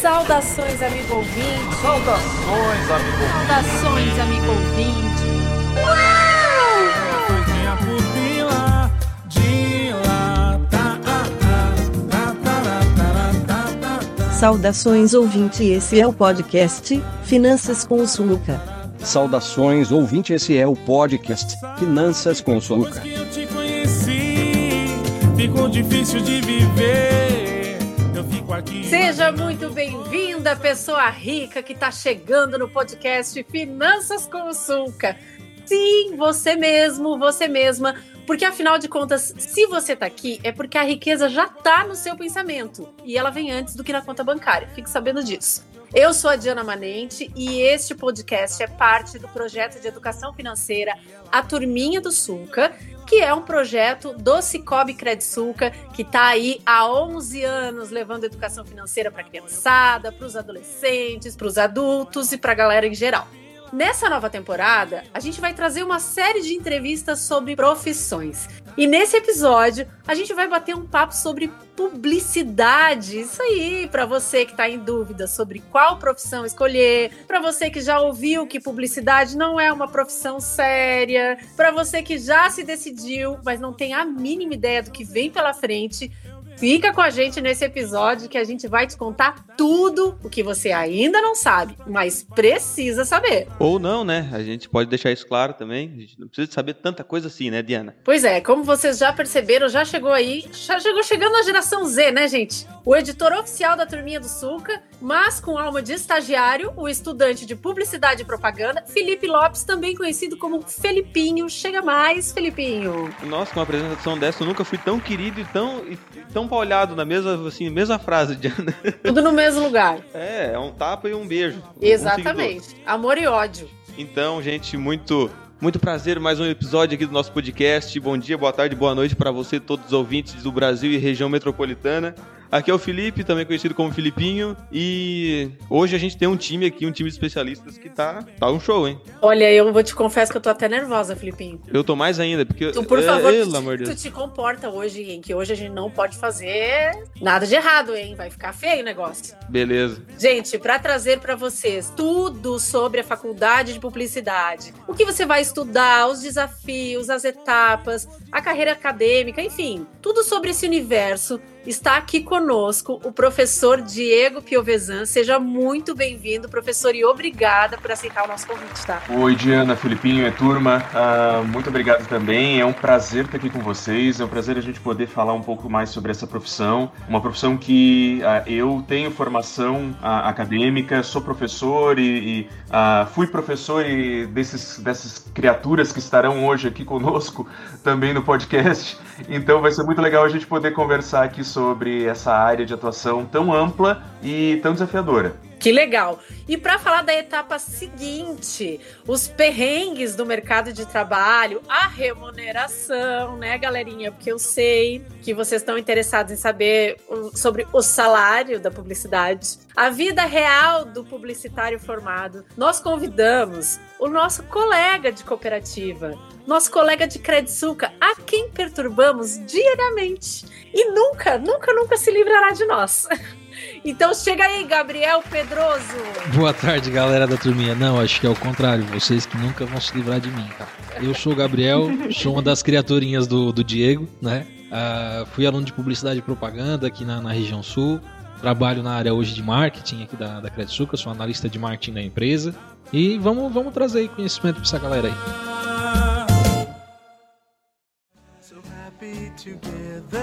Saudações, amigo ouvinte. Saudações, amigo ouvinte. Saudações, amigo ouvinte. Saudações ouvinte, esse é o podcast Finanças com o Suluca. Saudações ouvinte, esse é o podcast Finanças com o Soluca. que eu te conheci, ficou difícil de viver. Seja muito bem-vinda, pessoa rica que está chegando no podcast Finanças com o Sulca. Sim, você mesmo, você mesma, porque afinal de contas, se você está aqui, é porque a riqueza já está no seu pensamento e ela vem antes do que na conta bancária. Fique sabendo disso. Eu sou a Diana Manente e este podcast é parte do projeto de educação financeira A Turminha do Sulca, que é um projeto do Cicobi Credsulca, que está aí há 11 anos levando educação financeira para a criançada, para os adolescentes, para os adultos e para a galera em geral. Nessa nova temporada, a gente vai trazer uma série de entrevistas sobre profissões. E nesse episódio, a gente vai bater um papo sobre publicidade. Isso aí, para você que está em dúvida sobre qual profissão escolher, para você que já ouviu que publicidade não é uma profissão séria, para você que já se decidiu, mas não tem a mínima ideia do que vem pela frente. Fica com a gente nesse episódio que a gente vai te contar tudo o que você ainda não sabe, mas precisa saber. Ou não, né? A gente pode deixar isso claro também. A gente não precisa saber tanta coisa assim, né, Diana? Pois é, como vocês já perceberam, já chegou aí, já chegou chegando a geração Z, né, gente? O editor oficial da Turminha do Sulca, mas com alma de estagiário, o estudante de publicidade e propaganda, Felipe Lopes, também conhecido como Felipinho. Chega mais, Felipinho. Nossa, com uma apresentação dessa, eu nunca fui tão querido e tão, e tão paulhado na mesma, assim, mesma frase, Diana. Tudo no mesmo lugar. É, é um tapa e um beijo. Um Exatamente. Amor e ódio. Então, gente, muito. Muito prazer, mais um episódio aqui do nosso podcast. Bom dia, boa tarde, boa noite para você, todos os ouvintes do Brasil e região metropolitana. Aqui é o Felipe, também conhecido como Filipinho, e hoje a gente tem um time aqui, um time de especialistas que tá, tá um show, hein? Olha, eu vou te confessar que eu tô até nervosa, Felipinho. Eu tô mais ainda, porque. Tu, por é, favor, pelo tu, amor tu te comporta hoje, hein? Que hoje a gente não pode fazer nada de errado, hein? Vai ficar feio o negócio. Beleza. Gente, para trazer para vocês tudo sobre a faculdade de publicidade, o que você vai estudar, os desafios, as etapas, a carreira acadêmica, enfim, tudo sobre esse universo. Está aqui conosco o professor Diego Piovesan. Seja muito bem-vindo, professor, e obrigada por aceitar o nosso convite, tá? Oi, Diana, Filipinho e turma. Ah, muito obrigado também. É um prazer estar aqui com vocês. É um prazer a gente poder falar um pouco mais sobre essa profissão. Uma profissão que ah, eu tenho formação ah, acadêmica, sou professor e, e, fui professor e desses, dessas criaturas que estarão hoje aqui conosco também no podcast. Então vai ser muito legal a gente poder conversar aqui sobre essa área de atuação tão ampla e tão desafiadora. Que legal! E para falar da etapa seguinte, os perrengues do mercado de trabalho, a remuneração, né, galerinha? Porque eu sei que vocês estão interessados em saber sobre o salário da publicidade, a vida real do publicitário formado. Nós convidamos o nosso colega de cooperativa, nosso colega de Credsuca, a quem perturbamos diariamente e nunca, nunca, nunca se livrará de nós. Então chega aí, Gabriel Pedroso. Boa tarde, galera da turminha. Não, acho que é o contrário. Vocês que nunca vão se livrar de mim, tá? Eu sou o Gabriel, sou uma das criaturinhas do, do Diego, né? Ah, fui aluno de publicidade e propaganda aqui na, na região sul. Trabalho na área hoje de marketing aqui da, da Credsuca, sou analista de marketing da empresa. E vamos, vamos trazer conhecimento pra essa galera aí. Together.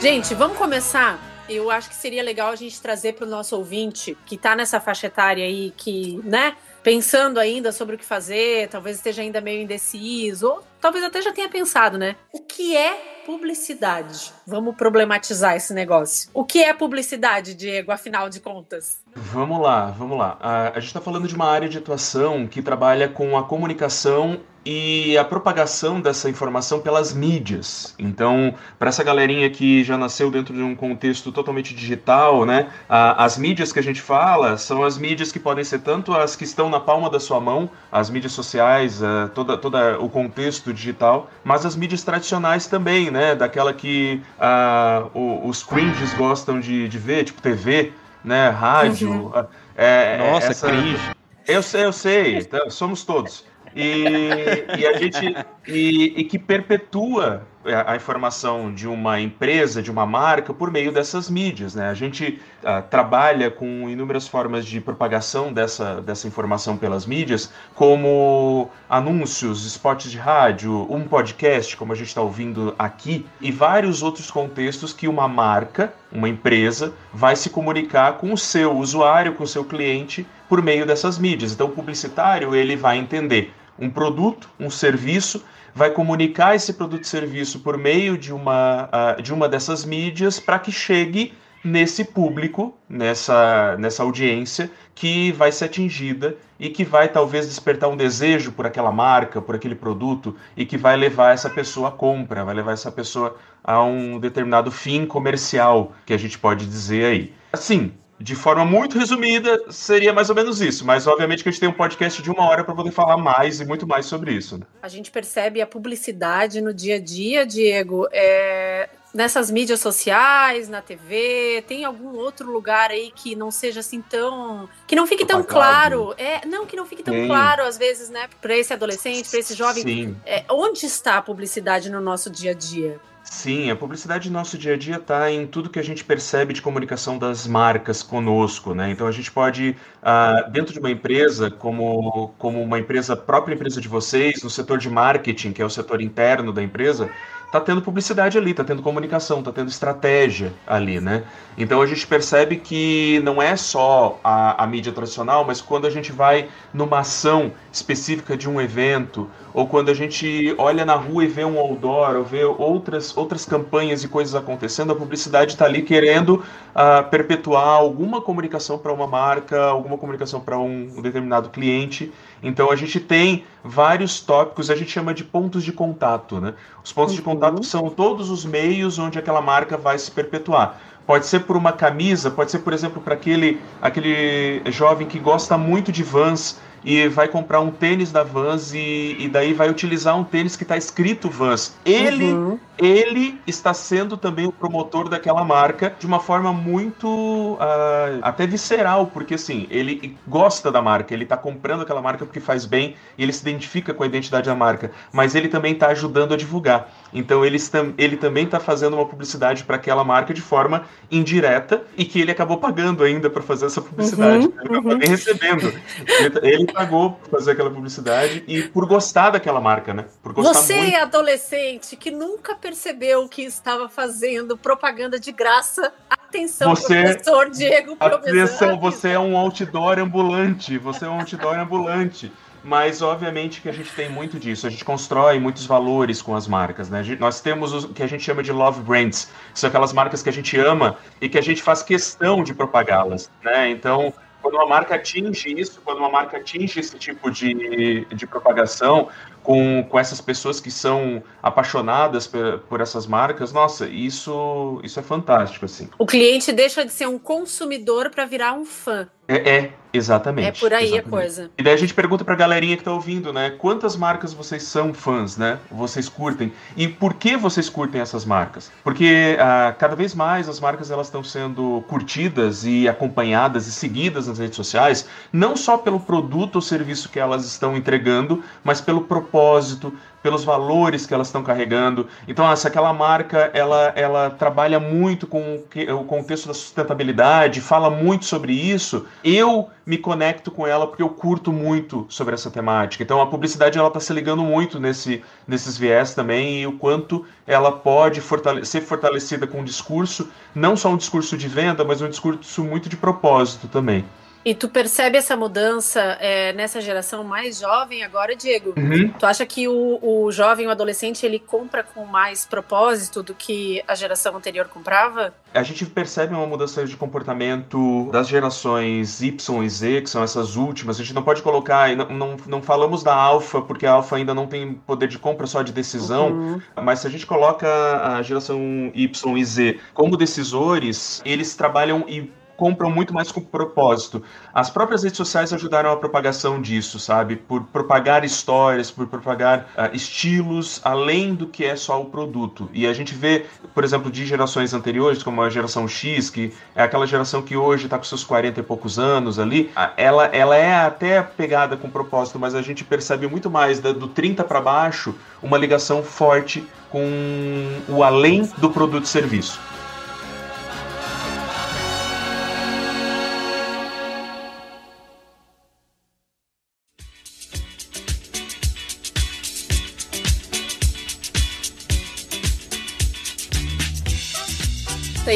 Gente, vamos começar. Eu acho que seria legal a gente trazer para o nosso ouvinte que está nessa faixa etária aí, que, né, pensando ainda sobre o que fazer, talvez esteja ainda meio indeciso, ou talvez até já tenha pensado, né? O que é publicidade? Vamos problematizar esse negócio. O que é publicidade, Diego, afinal de contas? Vamos lá, vamos lá. Ah, a gente está falando de uma área de atuação que trabalha com a comunicação e a propagação dessa informação pelas mídias. Então, para essa galerinha que já nasceu dentro de um contexto totalmente digital, né, a, as mídias que a gente fala são as mídias que podem ser tanto as que estão na palma da sua mão, as mídias sociais, uh, toda, toda o contexto digital, mas as mídias tradicionais também, né, daquela que uh, o, os cringes gostam de, de ver, tipo TV, né, rádio. Uhum. Uh, é, Nossa, essa... cringe. Eu sei, eu sei, tá, somos todos. E, e a gente e, e que perpetua a, a informação de uma empresa, de uma marca, por meio dessas mídias. Né? A gente ah, trabalha com inúmeras formas de propagação dessa, dessa informação pelas mídias, como anúncios, spots de rádio, um podcast, como a gente está ouvindo aqui, e vários outros contextos que uma marca, uma empresa, vai se comunicar com o seu usuário, com o seu cliente, por meio dessas mídias. Então, o publicitário ele vai entender um produto, um serviço, vai comunicar esse produto e serviço por meio de uma, uh, de uma dessas mídias para que chegue nesse público, nessa, nessa audiência que vai ser atingida e que vai talvez despertar um desejo por aquela marca, por aquele produto e que vai levar essa pessoa à compra, vai levar essa pessoa a um determinado fim comercial, que a gente pode dizer aí. Assim, de forma muito resumida, seria mais ou menos isso. Mas, obviamente, que a gente tem um podcast de uma hora para poder falar mais e muito mais sobre isso. Né? A gente percebe a publicidade no dia a dia, Diego. É... Nessas mídias sociais, na TV, tem algum outro lugar aí que não seja assim tão. que não fique tão claro. É, não, que não fique tão Tem. claro, às vezes, né, para esse adolescente, para esse jovem. Sim. É, onde está a publicidade no nosso dia a dia? Sim, a publicidade no nosso dia a dia está em tudo que a gente percebe de comunicação das marcas conosco, né? Então a gente pode, ah, dentro de uma empresa, como, como uma empresa, própria empresa de vocês, no setor de marketing, que é o setor interno da empresa, tá tendo publicidade ali, tá tendo comunicação, tá tendo estratégia ali, né? Então a gente percebe que não é só a, a mídia tradicional, mas quando a gente vai numa ação específica de um evento, ou quando a gente olha na rua e vê um outdoor, ou vê outras, outras campanhas e coisas acontecendo, a publicidade está ali querendo ah, perpetuar alguma comunicação para uma marca, alguma comunicação para um determinado cliente. Então a gente tem vários tópicos, a gente chama de pontos de contato, né? Os pontos de contato são todos os meios onde aquela marca vai se perpetuar. Pode ser por uma camisa, pode ser, por exemplo, para aquele, aquele jovem que gosta muito de Vans e vai comprar um tênis da Vans e, e daí vai utilizar um tênis que está escrito Vans. Ele, Uhum. ele está sendo também o promotor daquela marca de uma forma muito ah, até visceral, porque assim, ele gosta da marca, ele está comprando aquela marca porque faz bem e ele se identifica com a identidade da marca, mas ele também está ajudando a divulgar. Então ele, ele também está fazendo uma publicidade para aquela marca de forma indireta e que ele acabou pagando ainda para fazer essa publicidade. Uhum, ele não acabou nem recebendo. Ele, ele pagou por fazer aquela publicidade e por gostar daquela marca, né? Por gostar Você, muito. adolescente, que nunca percebeu que estava fazendo propaganda de graça, atenção, Você- professor Diego Atenção, você é um outdoor ambulante. Você é um outdoor ambulante. Mas, obviamente, que a gente tem muito disso. A gente constrói muitos valores com as marcas, né? Gente- Nós temos o que a gente chama de love brands. São aquelas marcas que a gente ama e que a gente faz questão de propagá-las, né? Então, quando uma marca atinge isso, quando uma marca atinge esse tipo de, de propagação com, com essas pessoas que são apaixonadas por, por essas marcas, nossa, isso, isso é fantástico, assim. O cliente deixa de ser um consumidor para virar um fã. É, é, exatamente. É por aí a exatamente. coisa. E daí a gente pergunta pra galerinha que tá ouvindo, né? Quantas marcas vocês são fãs, né? Vocês curtem? E por que vocês curtem essas marcas? Porque ah, cada vez mais as marcas elas estão sendo curtidas e acompanhadas e seguidas nas redes sociais, não só pelo produto ou serviço que elas estão entregando, mas pelo propósito, pelos valores que elas estão carregando. Então, se aquela marca ela, ela trabalha muito com o contexto da sustentabilidade, fala muito sobre isso, eu me conecto com ela porque eu curto muito sobre essa temática. Então, a publicidade ela está se ligando muito nesse, nesses viés também e o quanto ela pode fortale- ser fortalecida com um discurso, não só um discurso de venda, mas um discurso muito de propósito também. E tu percebe essa mudança é, nessa geração mais jovem agora, Diego? Uhum. Tu acha que o, o jovem, o adolescente, ele compra com mais propósito do que a geração anterior comprava? A gente percebe uma mudança de comportamento das gerações Y e Z, que são essas últimas. A gente não pode colocar, não, não, não falamos da alfa, porque a alfa ainda não tem poder de compra só de decisão, Uhum. mas se a gente coloca a geração Y e Z como decisores, eles trabalham e compram muito mais com propósito. As próprias redes sociais ajudaram a propagação disso, sabe? Por propagar histórias, por propagar ah, estilos além do que é só o produto. E a gente vê, por exemplo, de gerações anteriores, como a geração X, que é aquela geração que hoje está com seus 40 e poucos anos ali, ela, ela é até pegada com propósito, mas a gente percebe muito mais da- do 30 para baixo uma ligação forte com o além do produto e serviço.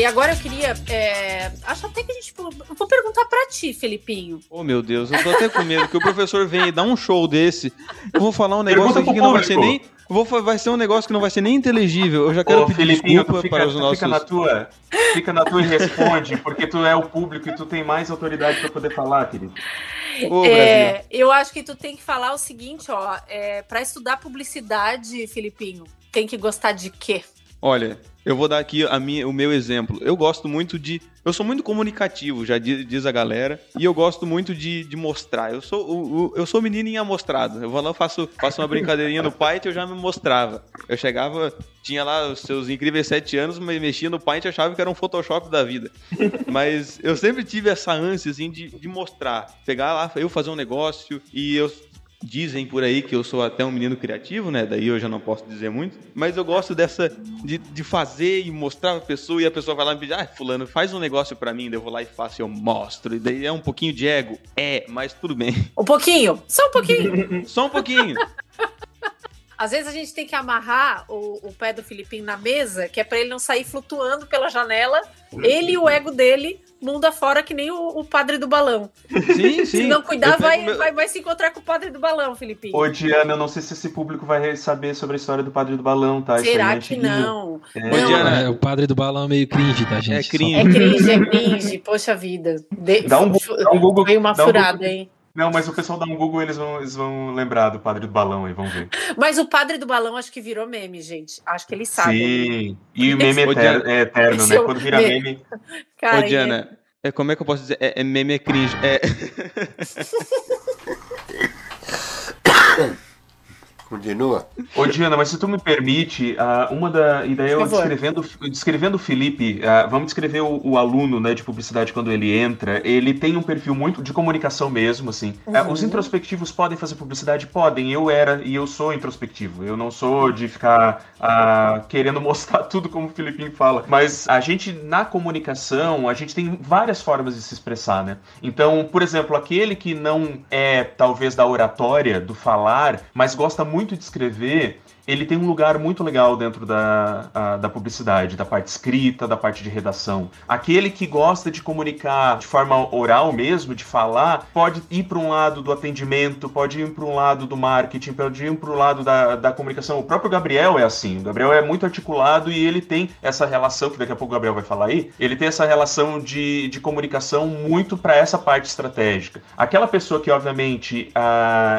E agora eu queria. é, acho até que a gente. Eu vou perguntar pra ti, Felipinho. Oh, meu Deus, eu tô até com medo que o professor vem e dá um show desse. Eu vou falar um negócio aqui que não vai ser nem. Vou, vai ser um negócio que não vai ser nem inteligível. Eu já quero Ô, pedir Felipinho, desculpa fica, para os nossos. fica na tua, fica na tua e responde, porque tu é o público e tu tem mais autoridade para poder falar, querido. Ô. É, eu acho que tu tem que falar o seguinte, ó. É, para estudar publicidade, Felipinho, tem que gostar de quê? Olha, eu vou dar aqui a minha, o meu exemplo. Eu gosto muito de. Eu sou muito comunicativo, já diz, diz a galera. E eu gosto muito de, de mostrar. Eu sou, o, o- eu sou menino em amostrado. Eu vou lá, faço, faço uma brincadeirinha no Paint eu já me mostrava. Eu chegava, tinha lá os seus incríveis sete anos, mas mexia no Paint e achava que era um Photoshop da vida. Mas eu sempre tive essa ânsia, assim, de, de mostrar. Pegar lá, eu fazer um negócio e eu. Dizem por aí que eu sou até um menino criativo, né? Daí eu já não posso dizer muito. Mas eu gosto dessa. de, de fazer e mostrar pra pessoa e a pessoa vai lá e me pedir, ah, Fulano, faz um negócio pra mim. Daí eu vou lá e faço e eu mostro. E daí é um pouquinho de ego. É, mas tudo bem. Um pouquinho, só um pouquinho. Só um pouquinho. Às vezes a gente tem que amarrar o, o pé do Filipinho na mesa, que é pra ele não sair flutuando pela janela. Ele e o ego dele, mundo afora, que nem o, o padre do balão. Sim, sim. Se não cuidar, vai, meu- vai, vai se encontrar com o padre do balão, Filipinho. Ô, Diana, eu não sei se esse público vai saber sobre a história do Padre do Balão, tá? Isso aí Será é que não? É. Não, Diana, É, o padre do balão é meio cringe, tá, gente? É Só- cringe. É cringe, é cringe. Poxa vida. De... Dá um Google- dá um Google- Foi uma dá um furada, Google. hein? Não, mas o pessoal dá um Google eles vão, eles vão lembrar do Padre do Balão aí, vão ver. Mas o padre do balão acho que virou meme, gente. Acho que ele sabe. Sim. E o meme Ô, eterno, Diana. é eterno, né? é Quando vira meme. meme. Cara, Ô, Diana, é, como é que eu posso dizer? É, é meme é cringe. É, Continua. Ô, Diana, mas se tu me permite, ah, uma da. E daí eu descrevendo, descrevendo o Felipe, ah, vamos descrever o, o aluno né, de publicidade quando ele entra. Ele tem um perfil muito de comunicação mesmo, assim. Ah, Uhum. os introspectivos podem fazer publicidade? Podem. Eu era e eu sou introspectivo. Eu não sou de ficar ah, querendo mostrar tudo como o Filipinho fala. Mas a gente, na comunicação, a gente tem várias formas de se expressar, né? Então, por exemplo, aquele que não é talvez da oratória, do falar, mas gosta muito de escrever, ele tem um lugar muito legal dentro da, a- da publicidade, da parte escrita, da parte de redação. Aquele que gosta de comunicar de forma oral mesmo, de falar, pode ir para um lado do atendimento, pode ir para um lado do marketing, pode ir para o lado da, da comunicação. O próprio Gabriel é assim. O Gabriel é muito articulado e ele tem essa relação, que daqui a pouco o Gabriel vai falar aí, ele tem essa relação de, de comunicação muito para essa parte estratégica. Aquela pessoa que, obviamente,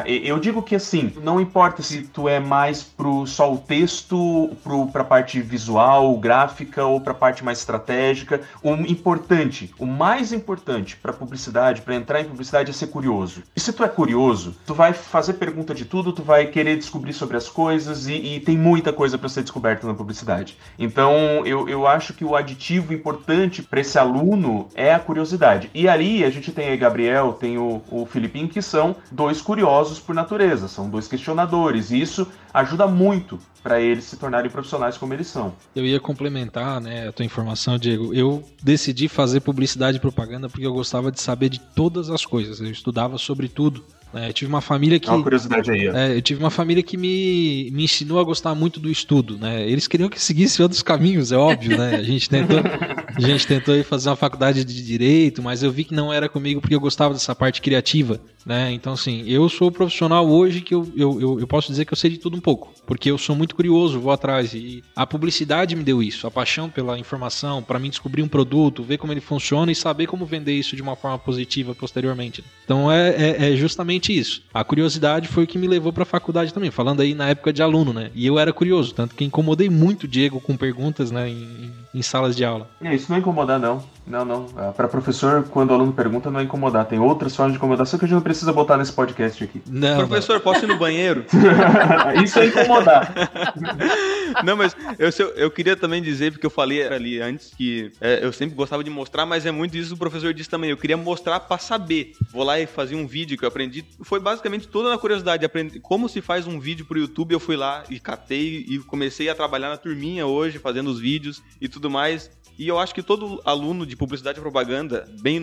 e- eu digo que assim, não importa se tu é mais pro só o texto, pro, pra parte visual, gráfica ou pra parte mais estratégica. O importante, o mais importante pra publicidade, pra entrar em publicidade é ser curioso. E se tu é curioso, tu vai fazer pergunta de tudo, tu vai querer descobrir sobre as coisas e, e tem muita coisa pra ser descoberta na publicidade. Então, eu, eu acho que o aditivo importante pra esse aluno é a curiosidade. E ali a gente tem aí Gabriel, tem o, o Filipinho, que são dois curiosos por natureza, são dois questionadores. E isso ajuda muito para eles se tornarem profissionais como eles são. Eu ia complementar, né, a tua informação, Diego. Eu decidi fazer publicidade e propaganda porque eu gostava de saber de todas as coisas. Eu estudava sobre tudo. Né? Eu tive uma família que. É uma curiosidade aí. É, eu tive uma família que me, me ensinou a gostar muito do estudo, né? Eles queriam que seguisse outros caminhos, é óbvio, né? A gente tentou, a gente tentou ir fazer uma faculdade de direito, mas eu vi que não era comigo porque eu gostava dessa parte criativa, né? Então, assim, eu sou profissional hoje que eu, eu, eu, eu posso dizer que eu sei de tudo um pouco, porque eu sou muito curioso, vou atrás. E a publicidade me deu isso, a paixão pela informação, para mim descobrir um produto, ver como ele funciona e saber como vender isso de uma forma positiva posteriormente. Então, é, é, é justamente isso. A curiosidade foi o que me levou para a faculdade também, falando aí na época de aluno, né? E eu era curioso, tanto que incomodei muito o Diego com perguntas, né, em, em salas de aula. É, isso não é incomodar, não. Não, não. Para professor, quando o aluno pergunta, não é incomodar. Tem outras formas de incomodação que a gente não precisa botar nesse podcast aqui. Não, Professor, posso ir no banheiro? isso é incomodar. Não, mas eu, eu, queria também dizer, porque eu falei ali antes que é, eu sempre gostava de mostrar, mas é muito isso que o professor disse também. Eu queria mostrar pra saber. Vou lá e fazer um vídeo que eu aprendi. Foi basicamente toda na curiosidade. Aprendi como se faz um vídeo pro YouTube. Eu fui lá e catei e comecei a trabalhar na turminha hoje, fazendo os vídeos e tudo mais. E eu acho que todo aluno de publicidade e propaganda, bem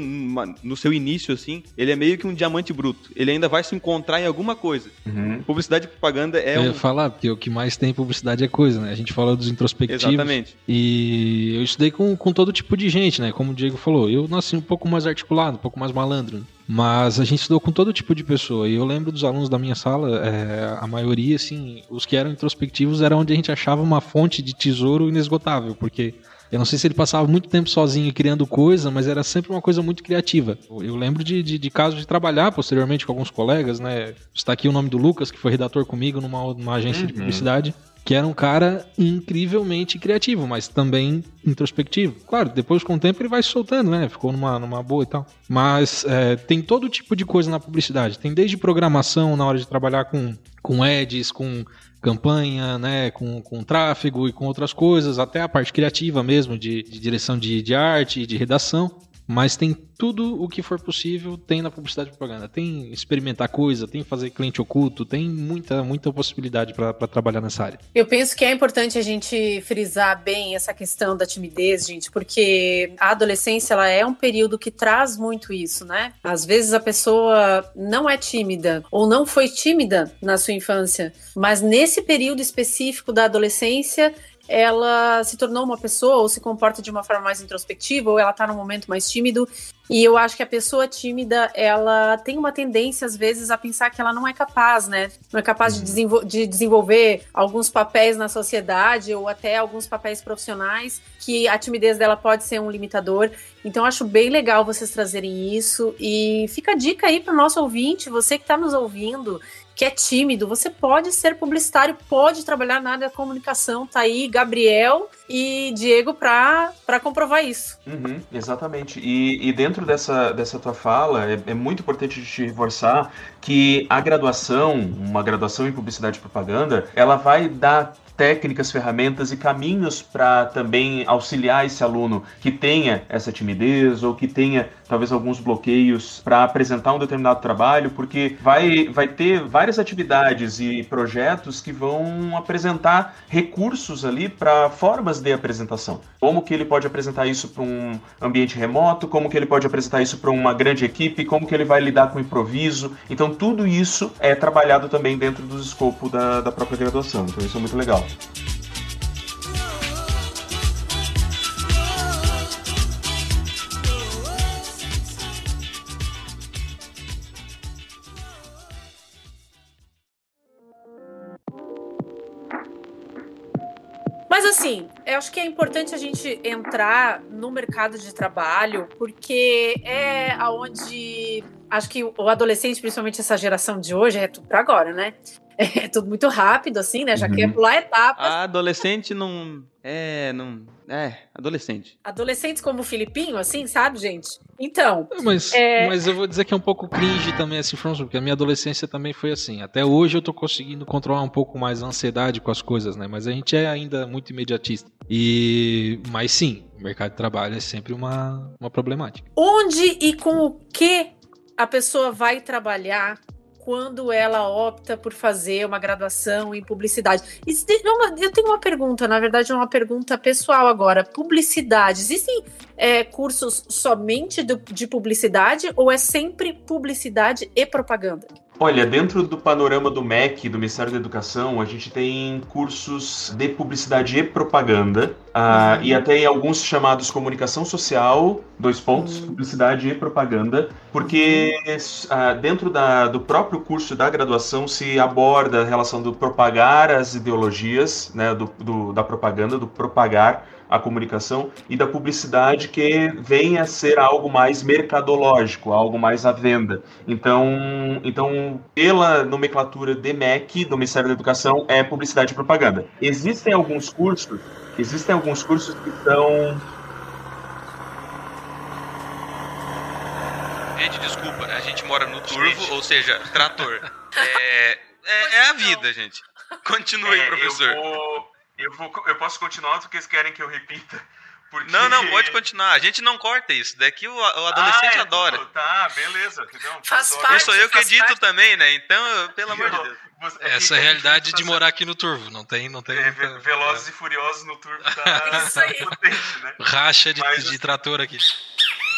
no seu início, assim, ele é meio que um diamante bruto. Ele ainda vai se encontrar em alguma coisa. Uhum. Publicidade e propaganda é eu ia um. falar, porque o que mais tem publicidade é coisa, né? A gente fala dos introspectivos. Exatamente. E eu estudei com, com todo tipo de gente, né? Como o Diego falou, eu nasci um pouco mais articulado, um pouco mais malandro. né? Mas a gente estudou com todo tipo de pessoa. E eu lembro dos alunos da minha sala, é, a maioria, assim, os que eram introspectivos era onde a gente achava uma fonte de tesouro inesgotável, porque eu não sei se ele passava muito tempo sozinho criando coisa, mas era sempre uma coisa muito criativa. Eu lembro de, de, de casos de trabalhar posteriormente com alguns colegas, né? Está aqui o nome do Lucas, que foi redator comigo numa, numa agência de publicidade, que era um cara incrivelmente criativo, mas também introspectivo. Claro, depois com o tempo ele vai se soltando, né? Ficou numa, numa boa e tal. Mas é, tem todo tipo de coisa na publicidade. Tem desde programação na hora de trabalhar com, com ads, com campanha, né, com, com tráfego e com outras coisas, até a parte criativa mesmo, de, de direção de, de arte, de redação. Mas tem tudo o que for possível, tem na publicidade e propaganda. Tem experimentar coisa, tem fazer cliente oculto, tem muita, muita possibilidade para trabalhar nessa área. Eu penso que é importante a gente frisar bem essa questão da timidez, gente, porque a adolescência ela é um período que traz muito isso, né? Às vezes a pessoa não é tímida ou não foi tímida na sua infância, mas nesse período específico da adolescência ela se tornou uma pessoa ou se comporta de uma forma mais introspectiva ou ela tá num momento mais tímido e eu acho que a pessoa tímida, ela tem uma tendência, às vezes, a pensar que ela não é capaz, né? Não é capaz de, desenvol de desenvolver alguns papéis na sociedade ou até alguns papéis profissionais, que a timidez dela pode ser um limitador. Então, eu acho bem legal vocês trazerem isso. E fica a dica aí para o nosso ouvinte, você que está nos ouvindo, que é tímido, você pode ser publicitário, pode trabalhar na área da comunicação. Tá aí Gabriel e Diego para comprovar isso. Uhum, exatamente. E, e dentro dessa, dessa tua fala, é, é muito importante gente reforçar que a graduação, uma graduação em publicidade e propaganda, ela vai dar técnicas, ferramentas e caminhos para também auxiliar esse aluno que tenha essa timidez ou que tenha talvez alguns bloqueios para apresentar um determinado trabalho, porque vai, vai ter várias atividades e projetos que vão apresentar recursos ali para formas de apresentação. Como que ele pode apresentar isso para um ambiente remoto, como que ele pode apresentar isso para uma grande equipe, como que ele vai lidar com improviso. Então tudo isso é trabalhado também dentro do escopo da, da própria graduação. Então isso é muito legal. Mas assim, eu acho que é importante a gente entrar no mercado de trabalho, porque é aonde acho que o adolescente, principalmente essa geração de hoje, é tudo pra agora, né? É tudo muito rápido, assim, né? Já Uhum. quer pular etapas. A adolescente não. É, não. É, adolescente. Adolescentes como o Filipinho, assim, sabe, gente? Então, Mas, É. mas eu vou dizer que é um pouco cringe também essa informação, porque a minha adolescência também foi assim. Até hoje eu tô conseguindo controlar um pouco mais a ansiedade com as coisas, né? Mas a gente é ainda muito imediatista. E, mas sim, o mercado de trabalho é sempre uma, uma problemática. onde e com o que a pessoa vai trabalhar quando ela opta por fazer uma graduação em publicidade? Uma- eu tenho uma pergunta, na verdade, é uma pergunta pessoal agora. Publicidade, existem é, cursos somente do- de publicidade ou é sempre publicidade e propaganda? Olha, dentro do panorama do MEC, do Ministério da Educação, a gente tem cursos de publicidade e propaganda, ah, e até alguns chamados comunicação social, dois pontos, publicidade e propaganda, porque ah, dentro da- do próprio curso da graduação se aborda a relação do propagar as ideologias, né, do, do- da propaganda, do propagar a comunicação e da publicidade que vem a ser algo mais mercadológico, algo mais à venda. Então, então, pela nomenclatura de MEC, do Ministério da Educação, é publicidade e propaganda. Existem alguns cursos, existem alguns cursos que são Gente, desculpa, a gente mora no turvo, ou seja, trator. É, é, é a vida, gente. Continue, É, professor. Eu, vou, eu, vou, eu posso continuar porque eles querem que eu repita. Porque... Não, não, pode continuar. A gente não corta isso. Daqui o, o adolescente Ah, é adora. tudo? Tá, beleza. Não, Faz só- parte. Eu sou eu que edito parte. também, né? Então, eu- pelo amor de Deus. Você- Essa é a realidade de morar aqui no Turvo. Não tem, não tem. É, muita- Ve- Velozes e Furiosos no turbo tá, Isso aí. potente, né? Racha de, Mas- de trator aqui.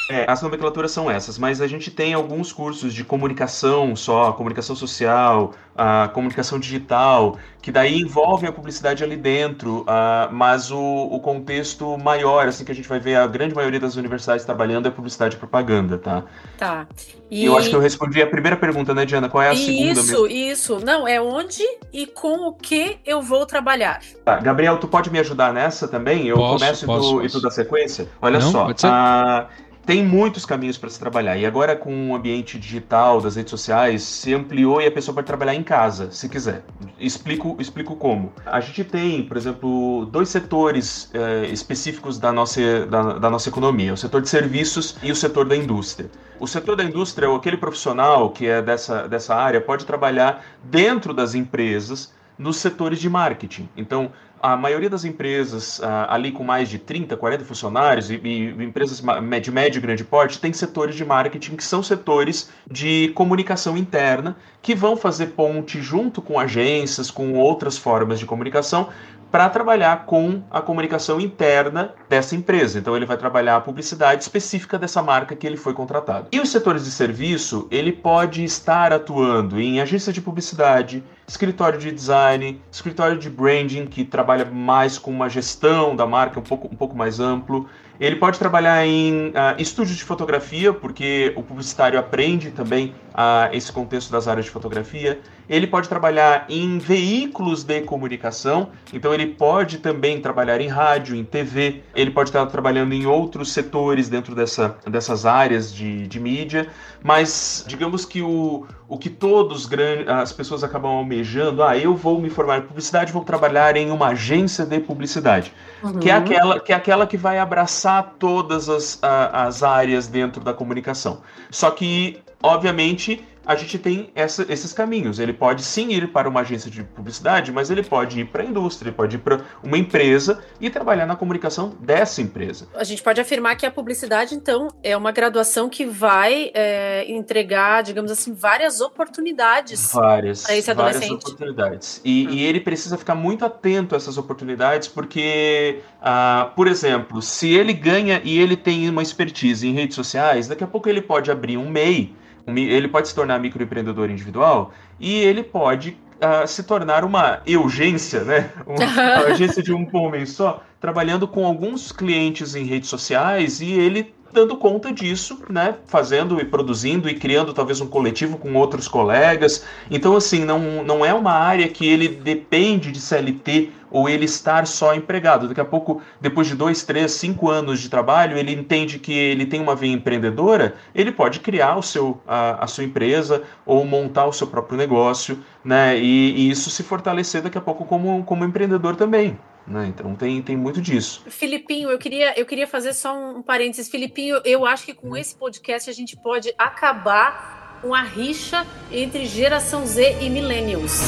É, as nomenclaturas são essas, mas a gente tem alguns cursos de comunicação só, comunicação social, a comunicação digital, que daí envolvem a publicidade ali dentro, ah, mas o, o contexto maior, assim, que a gente vai ver a grande maioria das universidades trabalhando é publicidade e propaganda, tá? Tá. E... Eu acho que eu respondi a primeira pergunta, né, Diana? Qual é a segunda Isso, isso. Não, é onde e com o que eu vou trabalhar. Tá, Gabriel, tu pode me ajudar nessa também? Eu Posso, começo e, posso, tu, e posso. tu dá sequência? Olha Não, só, pode ser. ah, tem muitos caminhos para se trabalhar. E agora com o ambiente digital, das redes sociais, se ampliou e a pessoa pode trabalhar em casa, se quiser. Explico, explico como. A gente tem, por exemplo, dois setores eh, específicos da nossa, da, da nossa economia: o setor de serviços e o setor da indústria. O setor da indústria, aquele profissional que é dessa, dessa área, pode trabalhar dentro das empresas nos setores de marketing. Então, a maioria das empresas ah, ali com mais de 30, 40 funcionários e, e empresas de médio e grande porte tem setores de marketing que são setores de comunicação interna que vão fazer ponte junto com agências, com outras formas de comunicação para trabalhar com a comunicação interna dessa empresa. Então ele vai trabalhar a publicidade específica dessa marca que ele foi contratado. E os setores de serviço, ele pode estar atuando em agência de publicidade, escritório de design, escritório de branding que trabalha mais com uma gestão da marca um pouco, um pouco mais amplo. Ele pode trabalhar em ah, estúdio de fotografia, porque o publicitário aprende também ah, esse contexto das áreas de fotografia. Ele pode trabalhar em veículos de comunicação, então ele pode também trabalhar em rádio, em TV. Ele pode estar trabalhando em outros setores dentro dessa, dessas áreas de, de mídia, mas digamos que o, o que todos as pessoas acabam almejando, ah, eu vou me formar em publicidade, vou trabalhar em uma agência de publicidade que é aquela que é aquela que vai abraçar todas as, a- as áreas dentro da comunicação. Só que, obviamente, a gente tem essa- esses caminhos. Ele pode sim ir para uma agência de publicidade, mas ele pode ir para a indústria, ele pode ir para uma empresa e trabalhar na comunicação dessa empresa. A gente pode afirmar que a publicidade, então, é uma graduação que vai é, entregar, digamos assim, várias oportunidades. Várias, Para esse várias adolescente. oportunidades. E, e ele precisa ficar muito atento a essas oportunidades, porque, ah, por exemplo, se ele ganha e ele tem uma expertise em redes sociais, daqui a pouco ele pode abrir um MEI, ele pode se tornar microempreendedor individual e ele pode ah, se tornar uma urgência, né? Uma agência de um homem só, trabalhando com alguns clientes em redes sociais e ele dando conta disso, né? Fazendo e produzindo e criando talvez um coletivo com outros colegas. Então, assim, não, não é uma área que ele depende de CLT ou ele estar só empregado. Daqui a pouco, depois de dois, três, cinco anos de trabalho, ele entende que ele tem uma veia empreendedora, ele pode criar o seu, a, a sua empresa ou montar o seu próprio negócio, né? E, e isso se fortalecer daqui a pouco como, como empreendedor também. Né? Então tem, tem muito disso. Filipinho, eu queria, eu queria fazer só um parênteses. Filipinho, eu acho que com esse podcast a gente pode acabar com a rixa entre geração Z e millennials.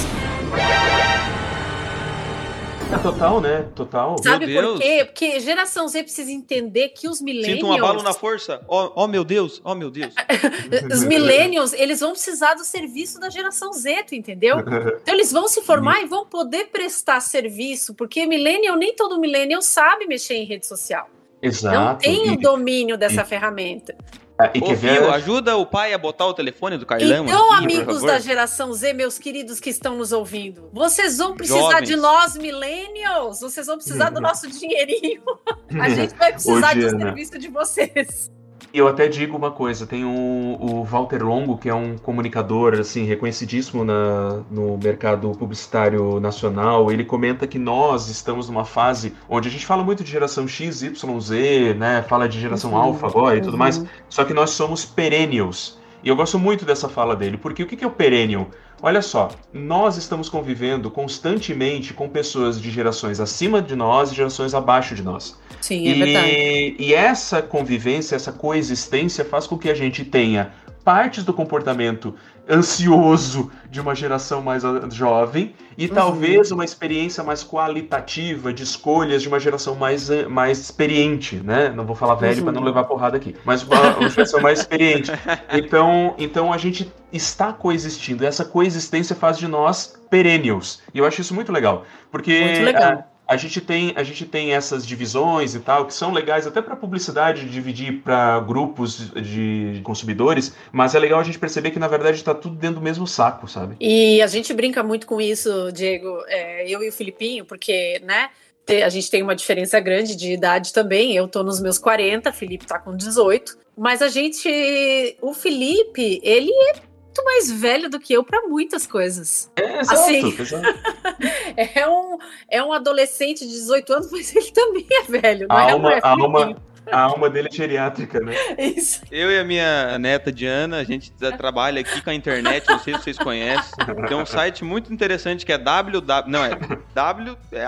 É total, né? Total. Sabe por quê? Porque geração Z precisa entender que os millennials. Sinto um abalo na força. Ó, ó, meu Deus, ó, meu Deus. Os millennials, eles vão precisar do serviço da geração Z, tu entendeu? Então eles vão se formar e vão poder prestar serviço, porque millennial, nem todo millennial sabe mexer em rede social. Exato. Não tem o E- domínio dessa ferramenta. E Ô, ver- Fio, ajuda o pai a botar o telefone do Carlão Então, aqui, por amigos favor. da geração Z, meus queridos que estão nos ouvindo, vocês vão precisar Jovens. de nós, millennials. Vocês vão precisar do nosso dinheirinho. A gente vai precisar do serviço de vocês. E eu até digo uma coisa, tem o, o Walter Longo, que é um comunicador assim reconhecidíssimo na, no mercado publicitário nacional. Ele comenta que nós estamos numa fase onde a gente fala muito de geração X, Y, Z, né? Fala de geração Uhum, alfa agora e tudo uhum. mais. Só que nós somos perennials. E eu gosto muito dessa fala dele, porque o que é o perennial? Olha só, nós estamos convivendo constantemente com pessoas de gerações acima de nós e gerações abaixo de nós. Sim, é verdade. E, e essa convivência, essa coexistência faz com que a gente tenha partes do comportamento ansioso de uma geração mais jovem e Uhum. talvez uma experiência mais qualitativa de escolhas de uma geração mais, eh, mais experiente, né? Não vou falar velho Uhum. para não levar porrada aqui, mas uma, uma geração mais experiente. Então, então a gente está coexistindo. E essa coexistência faz de nós perennials. E eu acho isso muito legal, porque Muito legal. a- a gente tem a gente tem essas divisões e tal que são legais até para publicidade dividir para grupos de consumidores, mas é legal a gente perceber que na verdade está tudo dentro do mesmo saco, sabe? E a gente brinca muito com isso, Diego, é, eu e o Filipinho, porque, né, a gente tem uma diferença grande de idade também. Eu tô nos meus 40, Felipe tá com 18. Mas a gente. O Felipe, ele é muito mais velho do que eu para muitas coisas. É, Assim. exato. É um, é um adolescente de 18 anos, mas ele também é velho, não A é? alma, Não é, a, alma, a alma dele é geriátrica, né? Isso. Eu e a minha neta Diana, a gente tra- trabalha aqui com a internet, não sei se vocês conhecem. Tem um site muito interessante que é www. Não, é w é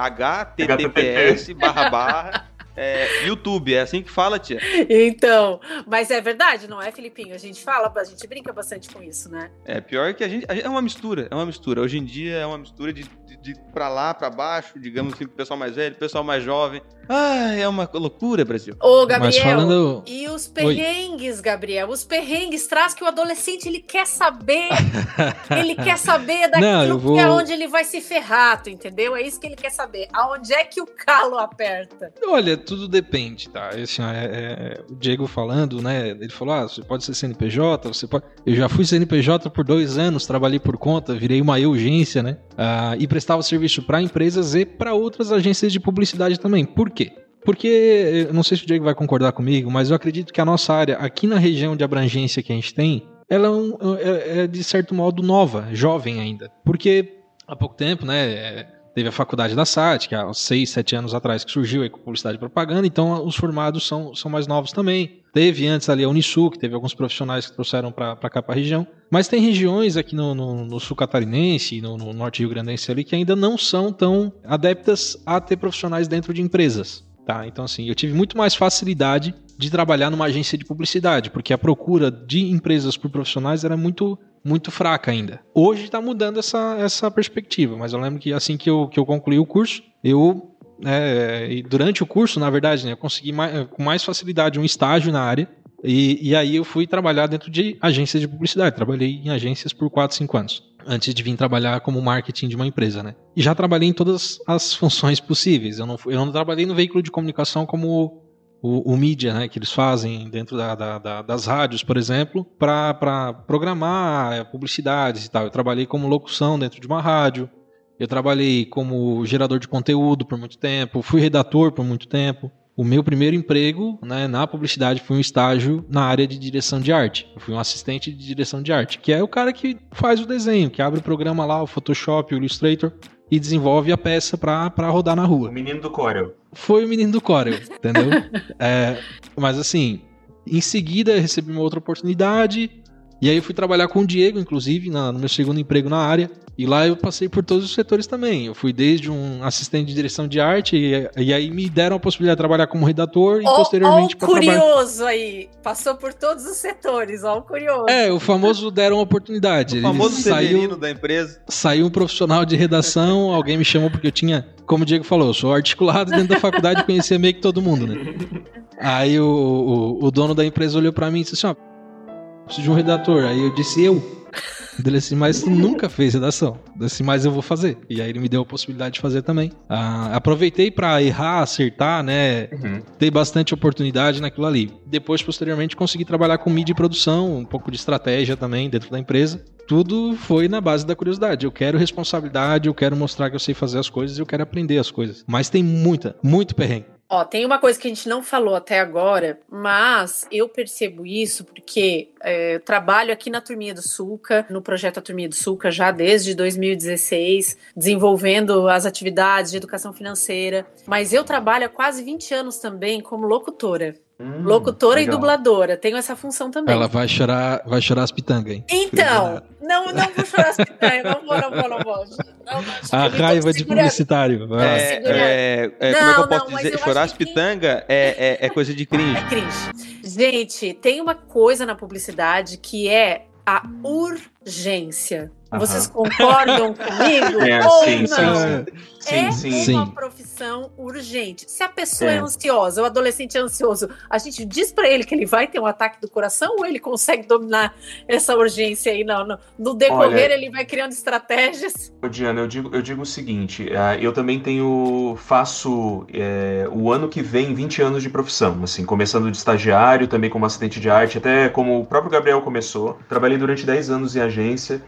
barra é, YouTube. É assim que fala, tia. Então, mas é verdade, não é, Filipinho? A gente fala, a gente brinca bastante com isso, né? É pior que a gente, a gente- É uma mistura, é uma mistura. Hoje em dia é uma mistura de, de, de pra lá, pra baixo, digamos assim, pro pessoal mais velho, pessoal mais jovem. Ah, é uma loucura, Brasil. Ô, Gabriel. Mas falando. E os perrengues, Gabriel? Os perrengues traz que o adolescente ele quer saber. ele quer saber daquilo Não, vou- que é onde ele vai se ferrar, tu entendeu? É isso que ele quer saber. Aonde é que o calo aperta? Olha, tudo depende, tá? Assim, é- é- o Diego falando, né? Ele falou: ah, você pode ser CNPJ, você pode. Eu já fui CNPJ por dois anos, trabalhei por conta, virei uma urgência, né? Ah, e prestava serviço para empresas e para outras agências de publicidade também. Por quê? Porque, não sei se o Diego vai concordar comigo, mas eu acredito que a nossa área, aqui na região de abrangência que a gente tem, ela é, um- é- é, de certo modo nova, jovem ainda. Porque há pouco tempo, né? Teve a faculdade da SAT, que há 6, 7 anos atrás que surgiu aí com publicidade e propaganda, então os formados são, são mais novos também. Teve antes ali a Unisul, que teve alguns profissionais que trouxeram para cá para a região. Mas tem regiões aqui no, no- no sul catarinense, no, no norte rio-grandense ali, que ainda não são tão adeptas a ter profissionais dentro de empresas. Tá? Então, assim, eu tive muito mais facilidade de trabalhar numa agência de publicidade, porque a procura de empresas por profissionais era muito muito fraca ainda. Hoje está mudando essa, essa perspectiva, mas eu lembro que assim que eu, que eu concluí o curso, eu é, durante o curso, na verdade, né, eu consegui mais, com mais facilidade um estágio na área e, e aí eu fui trabalhar dentro de agências de publicidade. Trabalhei em agências por 4, 5 anos. Antes de vir trabalhar como marketing de uma empresa, né? E já trabalhei em todas as funções possíveis. Eu não, eu não trabalhei no veículo de comunicação como o, o mídia, né, que eles fazem dentro da- da- da- das rádios, por exemplo, para programar eh, publicidades e tal. Eu trabalhei como locução dentro de uma rádio. Eu trabalhei como gerador de conteúdo por muito tempo. Fui redator por muito tempo. O meu primeiro emprego né, na publicidade foi um estágio na área de direção de arte. Eu fui um assistente de direção de arte, que é o cara que faz o desenho, que abre o programa lá, o Photoshop, o Illustrator, e desenvolve a peça para rodar na rua O menino do Corel. foi o menino do Corel, entendeu? É, mas assim, em seguida eu recebi uma outra oportunidade. E aí eu fui trabalhar com o Diego, inclusive, na- no meu segundo emprego na área. E lá eu passei por todos os setores também. Eu fui desde um assistente de direção de arte, e, e aí me deram a possibilidade de trabalhar como redator e Ó, ó posteriormente o para trabalhar. curioso aí. Passou por todos os setores, ó, o curioso. É, o famoso deram a oportunidade. O Ele famoso saiu, da empresa. saiu um profissional de redação, alguém me chamou porque eu tinha, como o Diego falou, eu sou articulado dentro da faculdade e conhecia meio que todo mundo, né? Aí o, o, o dono da empresa olhou pra mim e disse assim, ó, preciso de um redator. Aí eu disse, eu. Dele assim, mas tu nunca fez redação. Dele assim, mas eu vou fazer. E aí ele me deu a possibilidade de fazer também. Ah, aproveitei pra errar, acertar, né? Uhum. Ter bastante oportunidade naquilo ali. Depois, posteriormente, consegui trabalhar com mídia e produção, um pouco de estratégia também dentro da empresa. Tudo foi na base da curiosidade. Eu quero responsabilidade, eu quero mostrar que eu sei fazer as coisas, eu quero aprender as coisas. Mas tem muita, muito perrengue. Ó, tem uma coisa que a gente não falou até agora, mas eu percebo isso porque é, eu trabalho aqui na Turminha do Sulca, no projeto A Turminha do Sulca, já desde 2016, desenvolvendo as atividades de educação financeira. Mas eu trabalho há quase 20 anos também como locutora. Hum, Locutora legal. e dubladora. Tenho essa função também. Ela vai chorar, vai chorar as pitangas, hein? Então, não, não vou chorar as pitanhas, não vou, não vou, não vou. Não, não, A raiva de publicitário. É, segurando. é, é, como é que Não, eu posso não, dizer? eu Chorar as que- pitanga é, é, é coisa de cringe. É cringe. Gente, tem uma coisa na publicidade que é a urgência. Aham. Vocês concordam comigo? É, ou sim, não? sim, sim. É Sim, uma profissão urgente. Se a pessoa é. É. ansiosa, o adolescente é ansioso, a gente diz pra ele que ele vai ter um ataque do coração ou ele consegue dominar essa urgência aí? Não, no, no decorrer Olha- ele vai criando estratégias. Ô, Diana, eu digo, eu digo o seguinte, ah, eu também tenho, faço é, o ano que vem 20 anos de profissão, assim, começando de estagiário, também como assistente de arte, até como o próprio Gabriel começou. Trabalhei durante 10 anos em agência.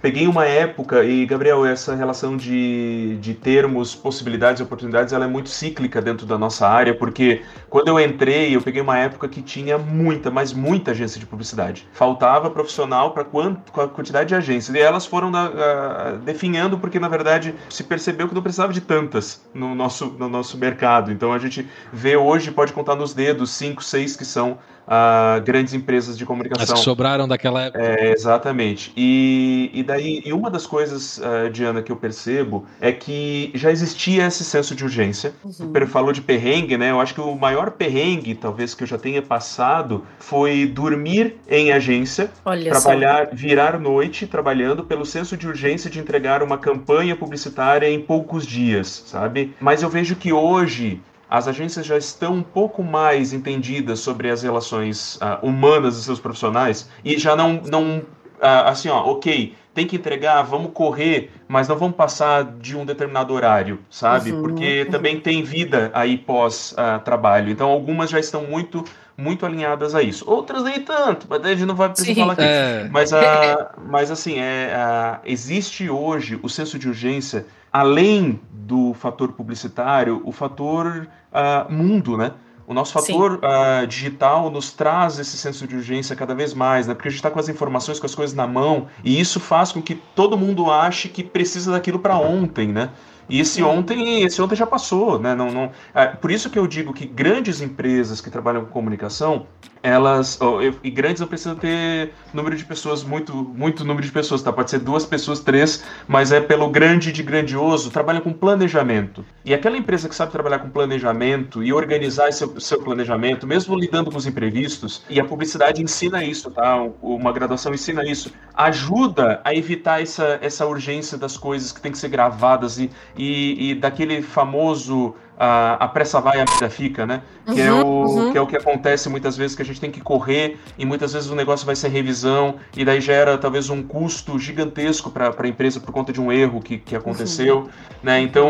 Peguei uma época, e Gabriel, essa relação de, de termos, possibilidades e oportunidades, ela é muito cíclica dentro da nossa área, porque quando eu entrei, eu peguei uma época que tinha muita, mas muita agência de publicidade. Faltava profissional para a quantidade de agências. E elas foram na- ah, definhando, porque na verdade se percebeu que não precisava de tantas no nosso, no nosso mercado. Então a gente vê hoje, pode contar nos dedos, cinco, seis que são ah, grandes empresas de As comunicação. que sobraram daquela época. É, exatamente. E, e daí, e uma das coisas, ah, Diana, que eu percebo é que já existia esse senso de urgência. O Per falou de perrengue, né? Eu acho que o maior perrengue, talvez, que eu já tenha passado foi dormir em agência, Olha só. trabalhar, virar noite trabalhando pelo senso de urgência de entregar uma campanha publicitária em poucos dias, sabe? Mas eu vejo que hoje as agências já estão um pouco mais entendidas sobre as relações ah, humanas dos seus profissionais e já não, não ah, assim, ó, ok, tem que entregar, vamos correr, mas não vamos passar de um determinado horário, sabe? Uhum, Porque também tem vida aí pós ah, trabalho. Então algumas já estão muito muito alinhadas a isso. Outras nem tanto, mas a gente não vai precisar Sim. falar aqui. É, Mas, a, mas assim, é, a- existe hoje o senso de urgência, além do fator publicitário, o fator ah, mundo, né? O nosso fator ah, digital nos traz esse senso de urgência cada vez mais, né? Porque a gente está com as informações, com as coisas na mão, e isso faz com que todo mundo ache que precisa daquilo para ontem, né? E esse ontem, esse ontem já passou, né? Não, não, ah, por isso que eu digo que grandes empresas que trabalham com comunicação, elas ó, eu- e grandes não precisam ter número de pessoas muito muito número de pessoas tá? Pode ser duas pessoas três mas é pelo grande de grandioso trabalham com planejamento. E aquela empresa que sabe trabalhar com planejamento e organizar seu, seu planejamento mesmo lidando com os imprevistos e a publicidade ensina isso tá? Uma graduação ensina isso. Ajuda a evitar essa essa urgência das coisas que tem que ser gravadas e, e, e daquele famoso a, a pressa vai, a vida fica, né? Que, é Uhum, o, uhum. que é o que acontece muitas vezes, que a gente tem que correr e muitas vezes o negócio vai ser revisão e daí gera talvez um custo gigantesco para a empresa por conta de um erro que, que aconteceu, né? Então,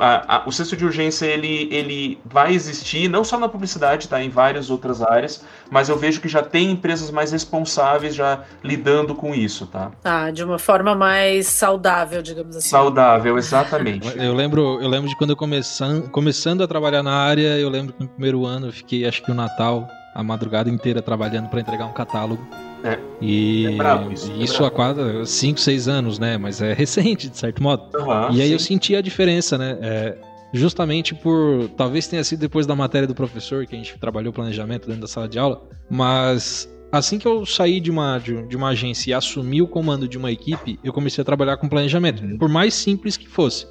a- a- o senso de urgência, ele, ele vai existir, não só na publicidade, tá? Em várias outras áreas, mas eu vejo que já tem empresas mais responsáveis já lidando com isso, tá? Ah, de uma forma mais saudável, digamos assim. Saudável, exatamente. Eu lembro, eu lembro de quando eu começando, começando a trabalhar na área, eu lembro que no primeiro ano eu fiquei, acho que o Natal, a madrugada inteira trabalhando para entregar um catálogo. É. E É brabo isso, é isso há quase 5, 6 anos, né? Mas é recente, de certo modo. Aham, e aí eu sim. senti a diferença, né? É, justamente por. Talvez tenha sido depois da matéria do professor, que a gente trabalhou planejamento dentro da sala de aula, mas. Assim que eu saí de uma, de, uma agência e assumi o comando de uma equipe, eu comecei a trabalhar com planejamento, por mais simples que fosse.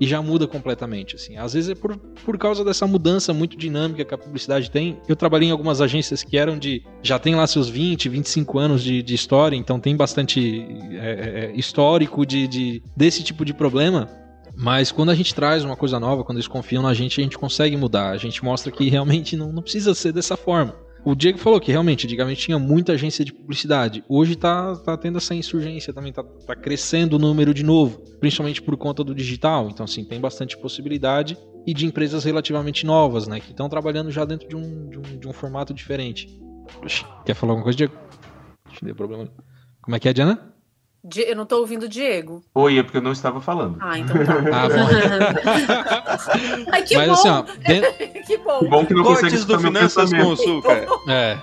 E já muda completamente, assim. Às vezes é por, por causa dessa mudança muito dinâmica que a publicidade tem. Eu trabalhei em algumas agências que eram de... Já tem lá seus 20, 25 anos de, de história, então tem bastante é, é, histórico de, de, desse tipo de problema. Mas quando a gente traz uma coisa nova, quando eles confiam na gente, a gente consegue mudar. A gente mostra que realmente não, não precisa ser dessa forma. o Diego falou que realmente, antigamente tinha muita agência de publicidade. Hoje tá, tá tendo essa insurgência também, tá, tá crescendo o número de novo, principalmente por conta do digital. Então, assim, tem bastante possibilidade e de empresas relativamente novas, né? Que estão trabalhando já dentro de um, de um, de um formato diferente. Quer falar alguma coisa, Diego? Acho que deu problema. Como é que é, Diana? Di- Eu não tô ouvindo o Diego. Oi, é porque eu não estava falando. Ah, então tá. Ah, bom. Ai, que Mas bom! assim, ó, den- que bom! Que bom que não consegue Cortes do escutar meu Finanças com é.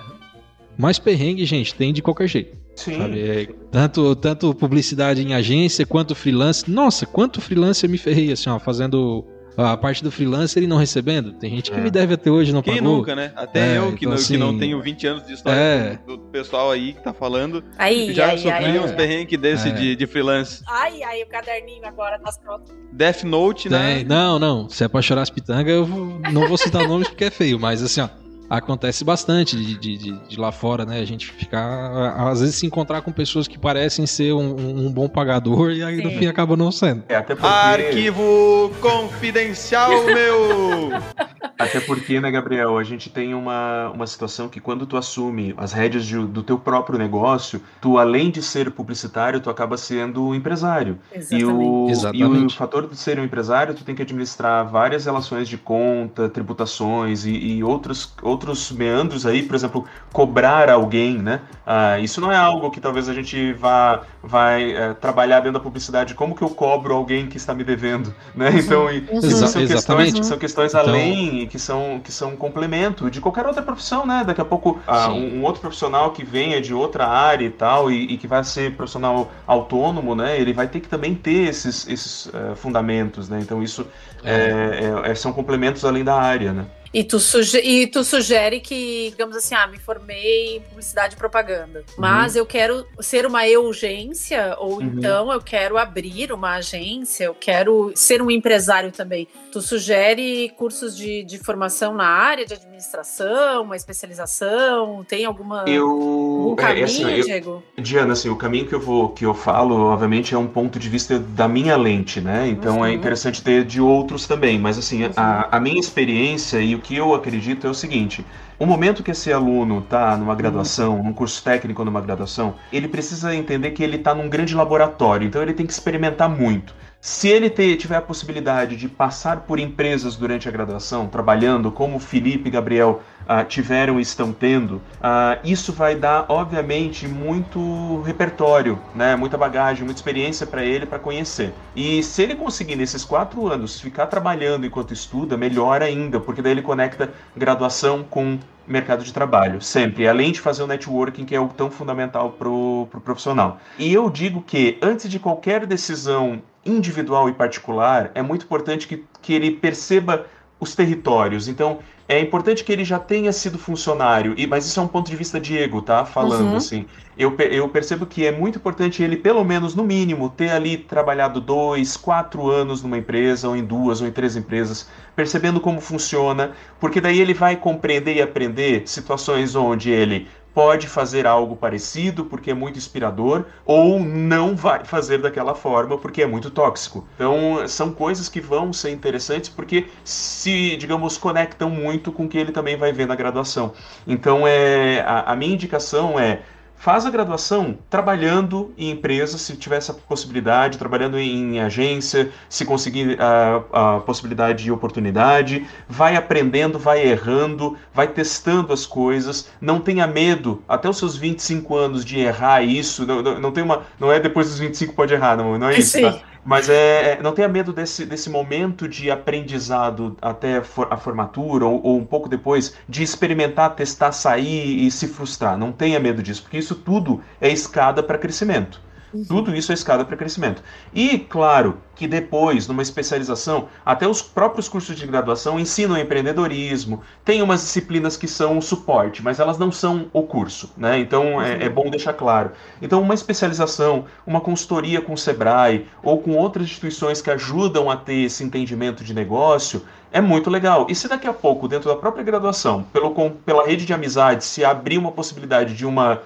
Mas perrengue, gente, tem de qualquer jeito. Sim. Sabe? É, tanto, tanto publicidade em agência quanto freelance. Nossa, quanto freelance eu me ferrei, assim, ó, fazendo a parte do freelancer e não recebendo. Tem gente que É. me deve até hoje, não Quem pagou. nunca, né? Até É, eu, que, então, não, que não assim, tenho 20 anos de história é. do, do pessoal aí que tá falando, Aí, já aí, sofri aí, uns perrengues desse É. de, de freelance. Ai, ai, o caderninho agora nas costas. Death Note, né? Não, não. Se é pra chorar as pitangas, eu vou- não vou citar nomes porque é feio, mas assim, ó. Acontece bastante de, de, de- de lá fora, né? A gente ficar. Às vezes se encontrar com pessoas que parecem ser um, um- bom pagador e aí no Sim. fim acaba não sendo. É, até porque, Arquivo confidencial, meu! até porque, né, Gabriel, a gente tem uma, uma situação que quando tu assume as rédeas de- do teu próprio negócio, tu além de ser publicitário, tu acaba sendo empresário. E Exatamente. o, e o Exatamente. fator de ser um empresário, tu tem que administrar várias relações de conta, tributações e, e outros, outros meandros aí, por exemplo, cobrar alguém, né? Ah, isso não é algo que talvez a gente vá vai eh, trabalhar dentro da publicidade. Como que eu cobro alguém que está me devendo, né? Então, e- Uhum. Exa- são questões, exatamente. são questões Então- e que são que são complemento de qualquer outra profissão, né? Daqui a pouco ah, um, um outro profissional que venha de outra área e tal e, e que vai ser profissional autônomo, né? Ele vai ter que também ter esses, esses eh, fundamentos, né? Então isso é, é- é- são complementos além da área, né? E tu, suge e tu sugere que, digamos assim, ah, me formei em publicidade e propaganda, mas eu quero ser uma urgência, ou Uhum. então eu quero abrir uma agência, eu quero ser um empresário também. Tu sugere cursos de, de formação na área de administração, uma especialização? Tem alguma algum Eu, é, caminho, é assim, eu- Diego? Diana, assim, o caminho que eu vou que eu falo, obviamente, é um ponto de vista da minha lente, né? Então é Uhum. interessante ter de outros também. Mas assim, a, a minha experiência e o que eu acredito é o seguinte: o momento que esse aluno está numa graduação, num curso técnico numa graduação, ele precisa entender que ele está num grande laboratório, então ele tem que experimentar muito. Se ele ter- tiver a possibilidade de passar por empresas durante a graduação, trabalhando como Felipe e Gabriel ah, tiveram e estão tendo, ah, isso vai dar, obviamente, muito repertório, né? muita bagagem, muita experiência para ele para conhecer. E se ele conseguir, nesses quatro anos, ficar trabalhando enquanto estuda, melhor ainda, porque daí ele conecta graduação com mercado de trabalho, sempre, além de fazer o networking, que é o tão fundamental para o pro profissional. E eu digo que, antes de qualquer decisão individual e particular, é muito importante que, que ele perceba os territórios. Então, é importante que ele já tenha sido funcionário, e, mas isso é um ponto de vista Diego, tá? Falando Uhum. assim. Eu, eu percebo que é muito importante ele, pelo menos, no mínimo, ter ali trabalhado dois, quatro anos numa empresa, ou em duas, ou em três empresas, percebendo como funciona, porque daí ele vai compreender e aprender situações onde ele pode fazer algo parecido porque é muito inspirador ou não vai fazer daquela forma porque é muito tóxico. Então, são coisas que vão ser interessantes porque se, digamos, conectam muito com o que ele também vai ver na graduação. Então, é a, a minha indicação é Faz a graduação trabalhando em empresa, se tiver essa possibilidade, trabalhando em, agência, se conseguir a, a possibilidade de oportunidade, vai aprendendo, vai errando, vai testando as coisas, não tenha medo, até os seus 25 anos, de errar isso, não, não, não tem uma, não é depois dos 25 pode errar, não, não é isso, Sim. tá? Mas é, é- não tenha medo desse, desse momento de aprendizado até a for- a formatura ou, ou um pouco depois de experimentar, testar, sair e se frustrar. Não tenha medo disso, porque isso tudo é escada para crescimento. Tudo isso é escada para crescimento. E, claro, que depois, numa especialização, até os próprios cursos de graduação ensinam empreendedorismo, tem umas disciplinas que são o suporte, mas elas não são o curso, né? Então é, é bom deixar claro. Então, uma especialização, uma consultoria com o Sebrae ou com outras instituições que ajudam a ter esse entendimento de negócio é muito legal. E se daqui a pouco, dentro da própria graduação, pelo, com, pela rede de amizade, se abrir uma possibilidade de uma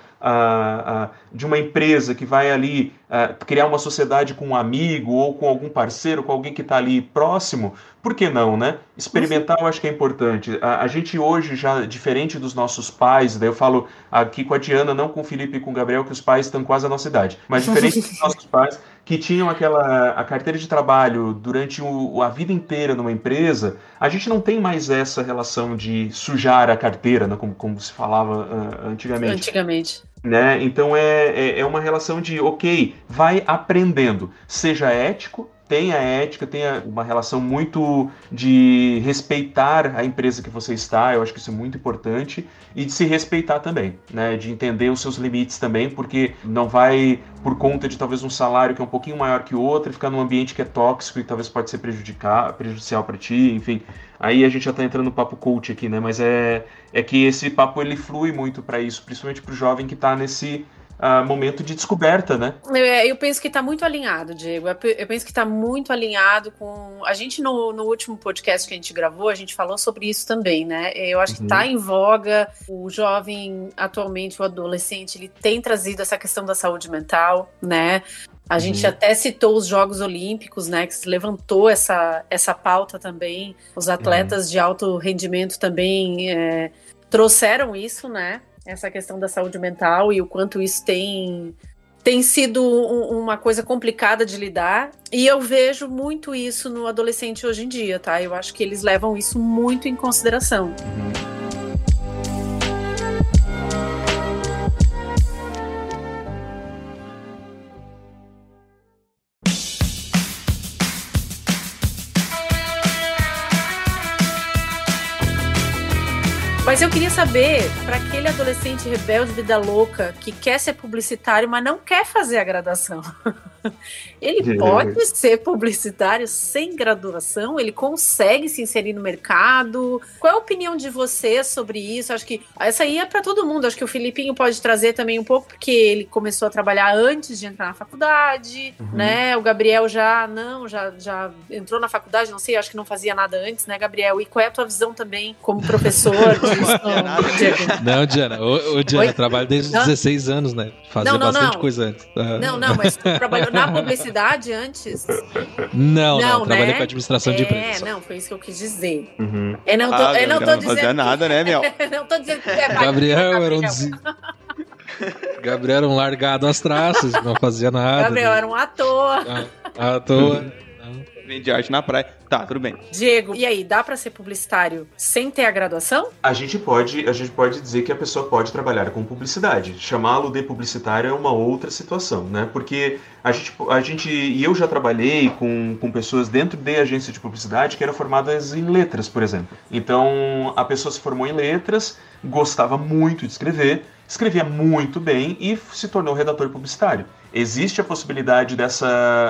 de uma empresa que vai ali criar uma sociedade com um amigo ou com algum parceiro, com alguém que está ali próximo, por que não, né? Experimentar eu acho que é importante. A, a, gente hoje já, diferente dos nossos pais, daí eu falo aqui com a Diana, não com o Felipe e com o Gabriel, que os pais estão quase à nossa idade, mas diferente dos nossos pais, que tinham aquela a carteira de trabalho durante o, a vida inteira numa empresa, a gente não tem mais essa relação de sujar a carteira, né, como, como se falava uh, antigamente. Antigamente. Né? Então é, é, é uma relação de, ok, vai aprendendo, seja ético, tenha ética, tenha uma relação muito de respeitar a empresa que você está, eu acho que isso é muito importante, e de se respeitar também, né? De entender os seus limites também, porque não vai, por conta de talvez um salário que é um pouquinho maior que o outro, ficar num ambiente que é tóxico e talvez pode ser prejudicar, prejudicial para ti, enfim. Aí a gente já está entrando no papo coach aqui, né? Mas é, é que esse papo ele flui muito para isso, principalmente para o jovem que está nesse uh, momento de descoberta, né? Eu, é, penso que está muito alinhado, Diego. Eu penso que está muito alinhado com. A gente, no, no, último podcast que a gente gravou, a gente falou sobre isso também, né? Eu acho tá uhum. que está em voga. O jovem, atualmente, o adolescente, ele tem trazido essa questão da saúde mental, né? A gente uhum. até citou os Jogos Olímpicos, né? Que se levantou essa, essa pauta também. Os atletas uhum. de alto rendimento também é, trouxeram isso, né? Essa questão da saúde mental e o quanto isso tem tem sido um, uma coisa complicada de lidar. E eu vejo muito isso no adolescente hoje em dia, tá? Eu acho que eles levam isso muito em consideração. Uhum. Mas eu queria saber, para aquele adolescente rebelde, vida louca, que quer ser publicitário, mas não quer fazer a graduação. Ele pode ser publicitário sem graduação? Ele consegue se inserir no mercado? Qual é a opinião de você sobre isso? Acho que essa aí é para todo mundo. Acho que o Filipinho pode trazer também um pouco, porque ele começou a trabalhar antes de entrar na faculdade, uhum. né? O Gabriel já não, já, já entrou na faculdade, não sei, acho que não fazia nada antes, né, Gabriel? E qual é a tua visão também como professor disso? Não, Diana, o, o Diana trabalha desde os 16 anos, né? Fazia não, não, bastante não. coisa antes. Não, não, mas tu trabalhou na publicidade antes? Não, não, não trabalhei né? com administração é, de empresa. É, não, foi isso que eu quis dizer. Uhum. Eu não tô, ah, eu não tô não dizendo. Fazia nada, né, Mel? não tô dizendo que é Gabriel era um des... Gabriel era um largado às traças, não fazia nada. Gabriel né? era um ator. Ah, ator. Vende arte na praia. Tá, tudo bem. Diego, e aí, dá para ser publicitário sem ter a graduação? A gente pode, a gente pode dizer que a pessoa pode trabalhar com publicidade. Chamá-lo de publicitário é uma outra situação, né? Porque a gente, a gente e eu já trabalhei com, com pessoas dentro de agência de publicidade que eram formadas em letras, por exemplo. Então, a pessoa se formou em letras, gostava muito de escrever, escrevia muito bem e se tornou redator publicitário existe a possibilidade dessa,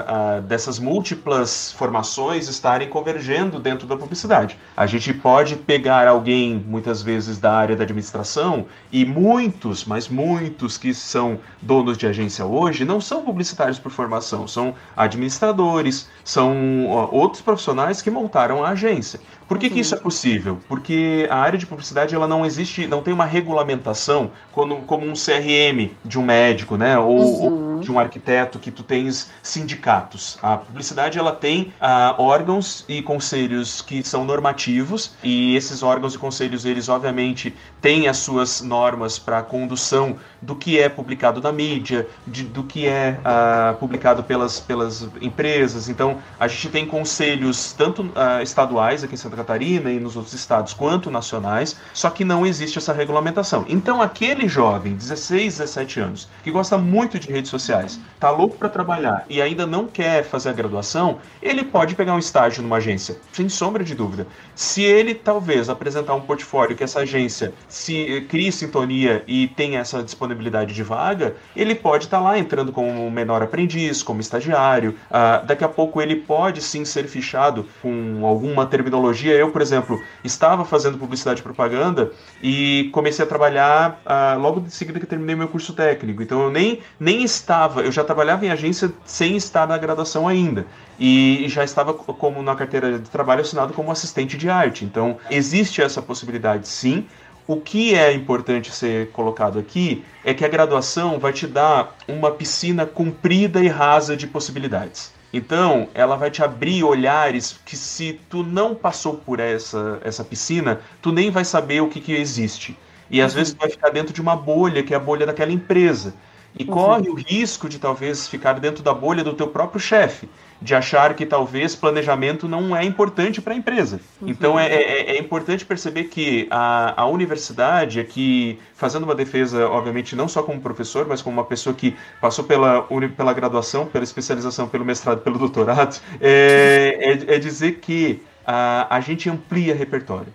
uh, dessas múltiplas formações estarem convergendo dentro da publicidade. A gente pode pegar alguém, muitas vezes, da área da administração, e muitos, mas muitos que são donos de agência hoje, não são publicitários por formação, são administradores, são uh, outros profissionais que montaram a agência. Por que, que, isso é possível? Porque a área de publicidade ela não existe, não tem uma regulamentação como, como um CRM de um médico, né? Ou, uhum. ou de um arquiteto que tu tens sindicatos. A publicidade ela tem uh, órgãos e conselhos que são normativos e esses órgãos e conselhos eles obviamente têm as suas normas para condução do que é publicado na mídia, de, do que é uh, publicado pelas, pelas empresas. Então a gente tem conselhos tanto uh, estaduais aqui em Santa Catarina e nos outros estados quanto nacionais, só que não existe essa regulamentação. Então aquele jovem, 16, 17 anos, que gosta muito de redes sociais tá louco para trabalhar e ainda não quer fazer a graduação, ele pode pegar um estágio numa agência, sem sombra de dúvida. Se ele talvez apresentar um portfólio que essa agência se crie sintonia e tenha essa disponibilidade de vaga, ele pode estar tá lá entrando como menor aprendiz, como estagiário. Uh, daqui a pouco ele pode sim ser fichado com alguma terminologia. Eu, por exemplo, estava fazendo publicidade e propaganda e comecei a trabalhar uh, logo de seguida que terminei meu curso técnico. Então eu nem, nem estava, eu já trabalhava em agência sem estar na graduação ainda. E já estava como na carteira de trabalho assinado como assistente de arte. Então, existe essa possibilidade sim. O que é importante ser colocado aqui é que a graduação vai te dar uma piscina comprida e rasa de possibilidades. Então, ela vai te abrir olhares que se tu não passou por essa, essa piscina, tu nem vai saber o que, que existe. E às vezes tu vai ficar dentro de uma bolha, que é a bolha daquela empresa. E corre o risco de talvez ficar dentro da bolha do teu próprio chefe, de achar que talvez planejamento não é importante para a empresa. Então é, é, é importante perceber que a, a universidade aqui, fazendo uma defesa, obviamente, não só como professor, mas como uma pessoa que passou pela, pela graduação, pela especialização, pelo mestrado, pelo doutorado, é, é, é dizer que a, a gente amplia repertório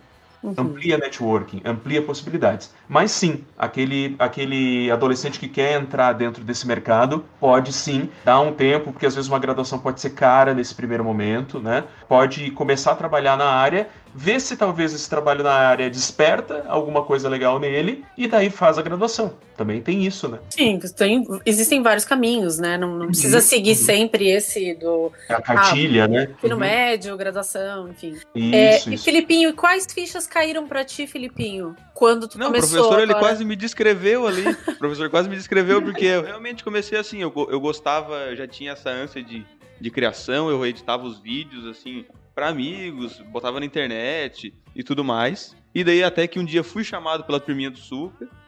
amplia networking, amplia possibilidades. Mas sim, aquele, aquele adolescente que quer entrar dentro desse mercado pode sim dar um tempo, porque às vezes uma graduação pode ser cara nesse primeiro momento, né? Pode começar a trabalhar na área, ver se talvez esse trabalho na área desperta alguma coisa legal nele e daí faz a graduação. Também tem isso, né? Sim, tem- existem vários caminhos, né? Não, não precisa seguir sempre esse do A cartilha, né? ensino Uhum. médio, graduação, enfim. É, Isso, e isso. Filipinho, quais fichas caíram pra ti, Filipinho? Quando tu Não, o começou professor ele agora? quase me descreveu ali. O professor quase me descreveu porque eu realmente comecei assim, eu, eu gostava, já tinha essa ânsia de, de criação, eu editava os vídeos assim para amigos, botava na internet e tudo mais. E daí até que um dia fui chamado pela turminha do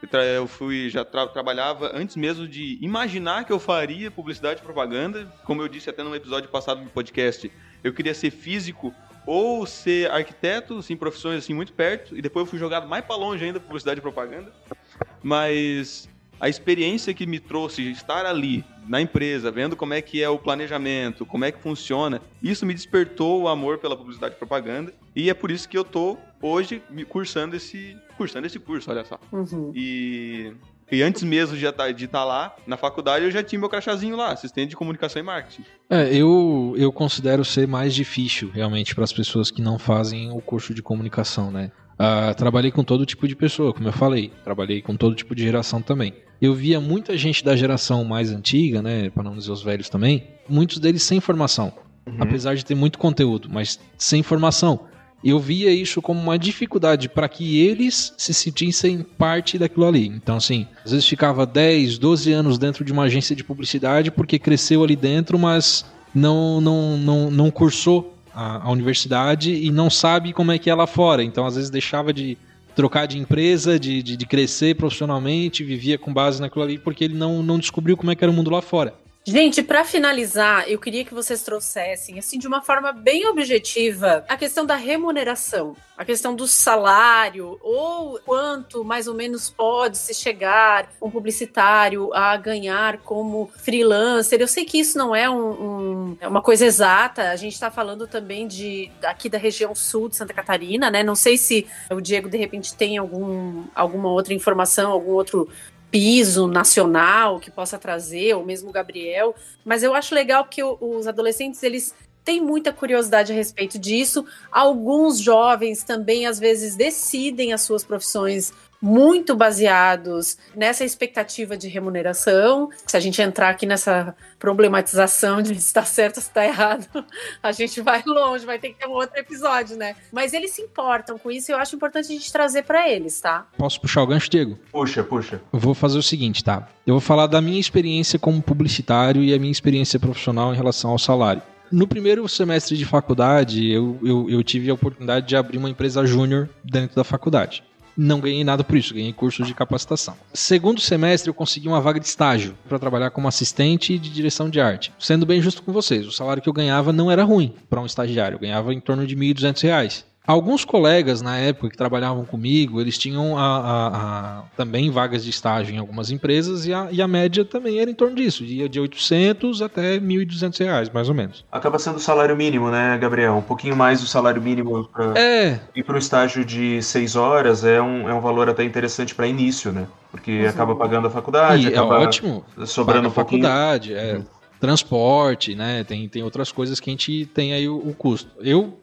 tra- eu fui já tra- trabalhava antes mesmo de imaginar que eu faria publicidade e propaganda, como eu disse até no episódio passado do podcast, eu queria ser físico ou ser arquiteto, assim, profissões assim muito perto, e depois eu fui jogado mais para longe ainda, publicidade e propaganda. Mas a experiência que me trouxe estar ali na empresa, vendo como é que é o planejamento, como é que funciona, isso me despertou o amor pela publicidade e propaganda, e é por isso que eu tô hoje cursando esse, cursando esse curso, olha só. Uhum. E e antes mesmo de estar lá na faculdade, eu já tinha meu crachazinho lá, assistente de comunicação e marketing. É, eu, eu considero ser mais difícil, realmente, para as pessoas que não fazem o curso de comunicação, né? Ah, trabalhei com todo tipo de pessoa, como eu falei. Trabalhei com todo tipo de geração também. Eu via muita gente da geração mais antiga, né? Para não dizer os velhos também, muitos deles sem formação. Apesar de ter muito conteúdo, mas sem formação. Eu via isso como uma dificuldade para que eles se sentissem parte daquilo ali. Então, assim, às vezes ficava 10, 12 anos dentro de uma agência de publicidade porque cresceu ali dentro, mas não, não, não, não cursou a, a universidade e não sabe como é que é lá fora. Então, às vezes, deixava de trocar de empresa, de, de, de crescer profissionalmente, vivia com base naquilo ali porque ele não, não descobriu como é que era o mundo lá fora. Gente, para finalizar, eu queria que vocês trouxessem, assim, de uma forma bem objetiva, a questão da remuneração, a questão do salário, ou quanto mais ou menos pode se chegar um publicitário a ganhar como freelancer. Eu sei que isso não é um, um- é uma coisa exata, a gente está falando também de aqui da região sul de Santa Catarina, né? Não sei se o Diego de repente tem algum, alguma outra informação, algum outro piso nacional que possa trazer, ou mesmo o Gabriel. Mas eu acho legal que os adolescentes, eles têm muita curiosidade a respeito disso. Alguns jovens também, às vezes, decidem as suas profissões muito baseados nessa expectativa de remuneração. Se a gente entrar aqui nessa problematização de se está certo ou se está errado, a gente vai longe, vai ter que ter um outro episódio, né? Mas eles se importam com isso e eu acho importante a gente trazer para eles, tá? Posso puxar o gancho, Diego? Puxa, puxa. Eu vou fazer o seguinte, tá? Eu vou falar da minha experiência como publicitário e a minha experiência profissional em relação ao salário. No primeiro semestre de faculdade, eu, eu, eu tive a oportunidade de abrir uma empresa júnior dentro da faculdade. Não ganhei nada por isso, ganhei curso de capacitação. Segundo semestre, eu consegui uma vaga de estágio para trabalhar como assistente de direção de arte. Sendo bem justo com vocês, o salário que eu ganhava não era ruim para um estagiário, eu ganhava em torno de 1.200 reais. Alguns colegas na época que trabalhavam comigo, eles tinham a- a- a- também vagas de estágio em algumas empresas e a, e a média também era em torno disso, ia de 800 até 1.200 reais, mais ou menos. Acaba sendo o salário mínimo, né, Gabriel? Um pouquinho mais do salário mínimo pra... É, E para um estágio de seis horas é um, é um valor até interessante para início, né? Porque acaba pagando a faculdade, e é ótimo. sobrando Paga um pouquinho. faculdade, é, Uhum. transporte, né? Tem, tem outras coisas que a gente tem aí o, o custo. Eu,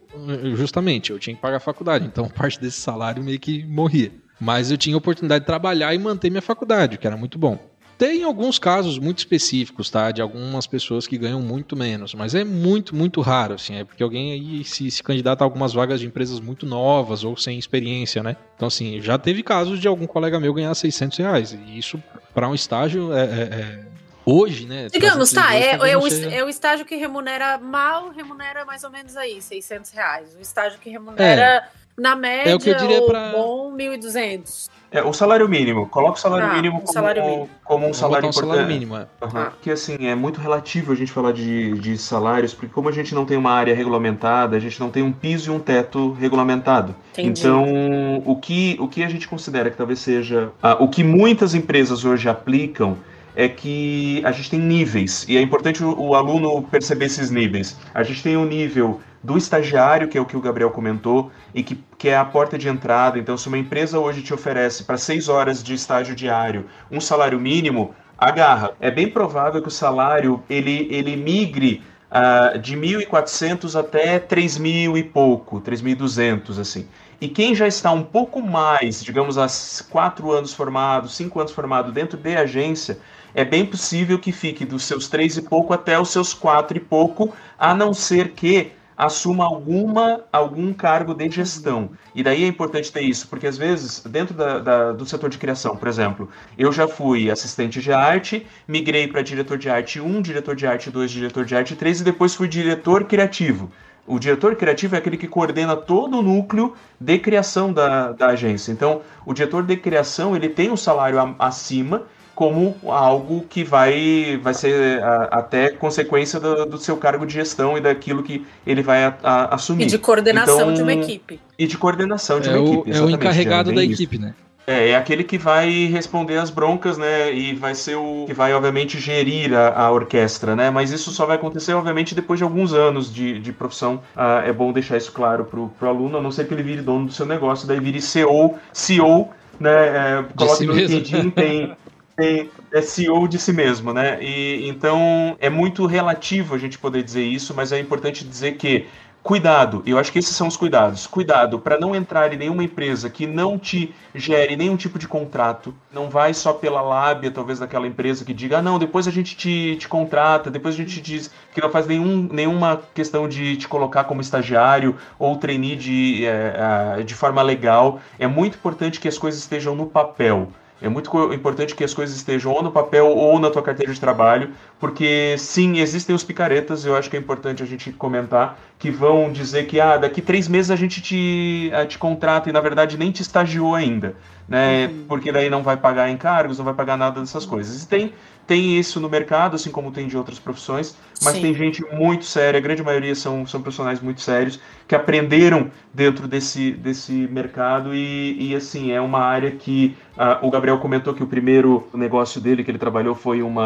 justamente, eu tinha que pagar a faculdade, então parte desse salário meio que morria. Mas eu tinha a oportunidade de trabalhar e manter minha faculdade, o que era muito bom. Tem alguns casos muito específicos, tá? De algumas pessoas que ganham muito menos, mas é muito, muito raro, assim. É porque alguém aí se, se candidata a algumas vagas de empresas muito novas ou sem experiência, né? Então, assim, já teve casos de algum colega meu ganhar 600 reais. E isso, para um estágio, é, é- é- hoje, né? Digamos, tá, é, é, o, seja- é o estágio que remunera mal, remunera mais ou menos aí, 600 reais. O estágio que remunera na média, É o que eu diria pra- bom, 1.200. É, o salário mínimo. Coloca o salário Ah, mínimo o como, salário mínimo. como um salário um salário importante. mínimo, é. Aham. Ah. Porque assim, é muito relativo a gente falar de, de salários, porque como a gente não tem uma área regulamentada, a gente não tem um piso e um teto regulamentado. Entendi. Então, o que, o que a gente considera que talvez seja. ah, o que muitas empresas hoje aplicam é que a gente tem níveis, e é importante o, o aluno perceber esses níveis. A gente tem o nível do estagiário, que é o que o Gabriel comentou, e que, que é a porta de entrada. Então, se uma empresa hoje te oferece para seis horas de estágio diário um salário mínimo, agarra. É bem provável que o salário ele, ele migre ah, de 1.400 até 3.000 e pouco, 3.200, assim. E quem já está um pouco mais, digamos, há quatro anos formado, cinco anos formado dentro de agência, é bem possível que fique dos seus três e pouco até os seus quatro e pouco, a não ser que assuma alguma algum cargo de gestão. E daí é importante ter isso, porque às vezes, dentro da, da- do setor de criação, por exemplo, eu já fui assistente de arte, migrei para diretor de arte 1, diretor de arte 2, diretor de arte 3 e depois fui diretor criativo. O diretor criativo é aquele que coordena todo o núcleo de criação da, da agência. Então, o diretor de criação ele tem um salário a- acima como algo que vai, vai ser a- até consequência do, do seu cargo de gestão e daquilo que ele vai a- a- assumir. E de coordenação Então, de uma equipe. E de coordenação de É uma o, equipe. é o encarregado Diana, da isso. equipe, né? É, é aquele que vai responder as broncas, né? E vai ser o que vai, obviamente, gerir a, a orquestra, né? Mas isso só vai acontecer, obviamente, depois de alguns anos de, de profissão. Ah, é bom deixar isso claro pro, pro aluno, a não ser que ele vire dono do seu negócio, daí vire CEO, CEO, né? É, coloque si no. LinkedIn, tem, tem, é CEO de si mesmo, né? E então é muito relativo a gente poder dizer isso, mas é importante dizer que Cuidado, eu acho que esses são os cuidados. Cuidado para não entrar em nenhuma empresa que não te gere nenhum tipo de contrato. Não vai só pela lábia, talvez, daquela empresa que diga, ah, não, depois a gente te, te contrata, depois a gente te diz que não faz nenhum, nenhuma questão de te colocar como estagiário ou trainee de, ah, de forma legal. É muito importante que as coisas estejam no papel. É muito importante que as coisas estejam ou no papel ou na tua carteira de trabalho, porque sim, existem os picaretas, eu acho que é importante a gente comentar, que vão dizer que ah, daqui três meses a gente te, te contrata e na verdade nem te estagiou ainda, né? Porque daí não vai pagar encargos, não vai pagar nada dessas coisas. E tem, tem isso no mercado, assim como tem de outras profissões, mas Sim. tem gente muito séria, a grande maioria são, são profissionais muito sérios, que aprenderam dentro desse, desse mercado e, e assim, é uma área que ah, o Gabriel comentou que o primeiro negócio dele que ele trabalhou foi uma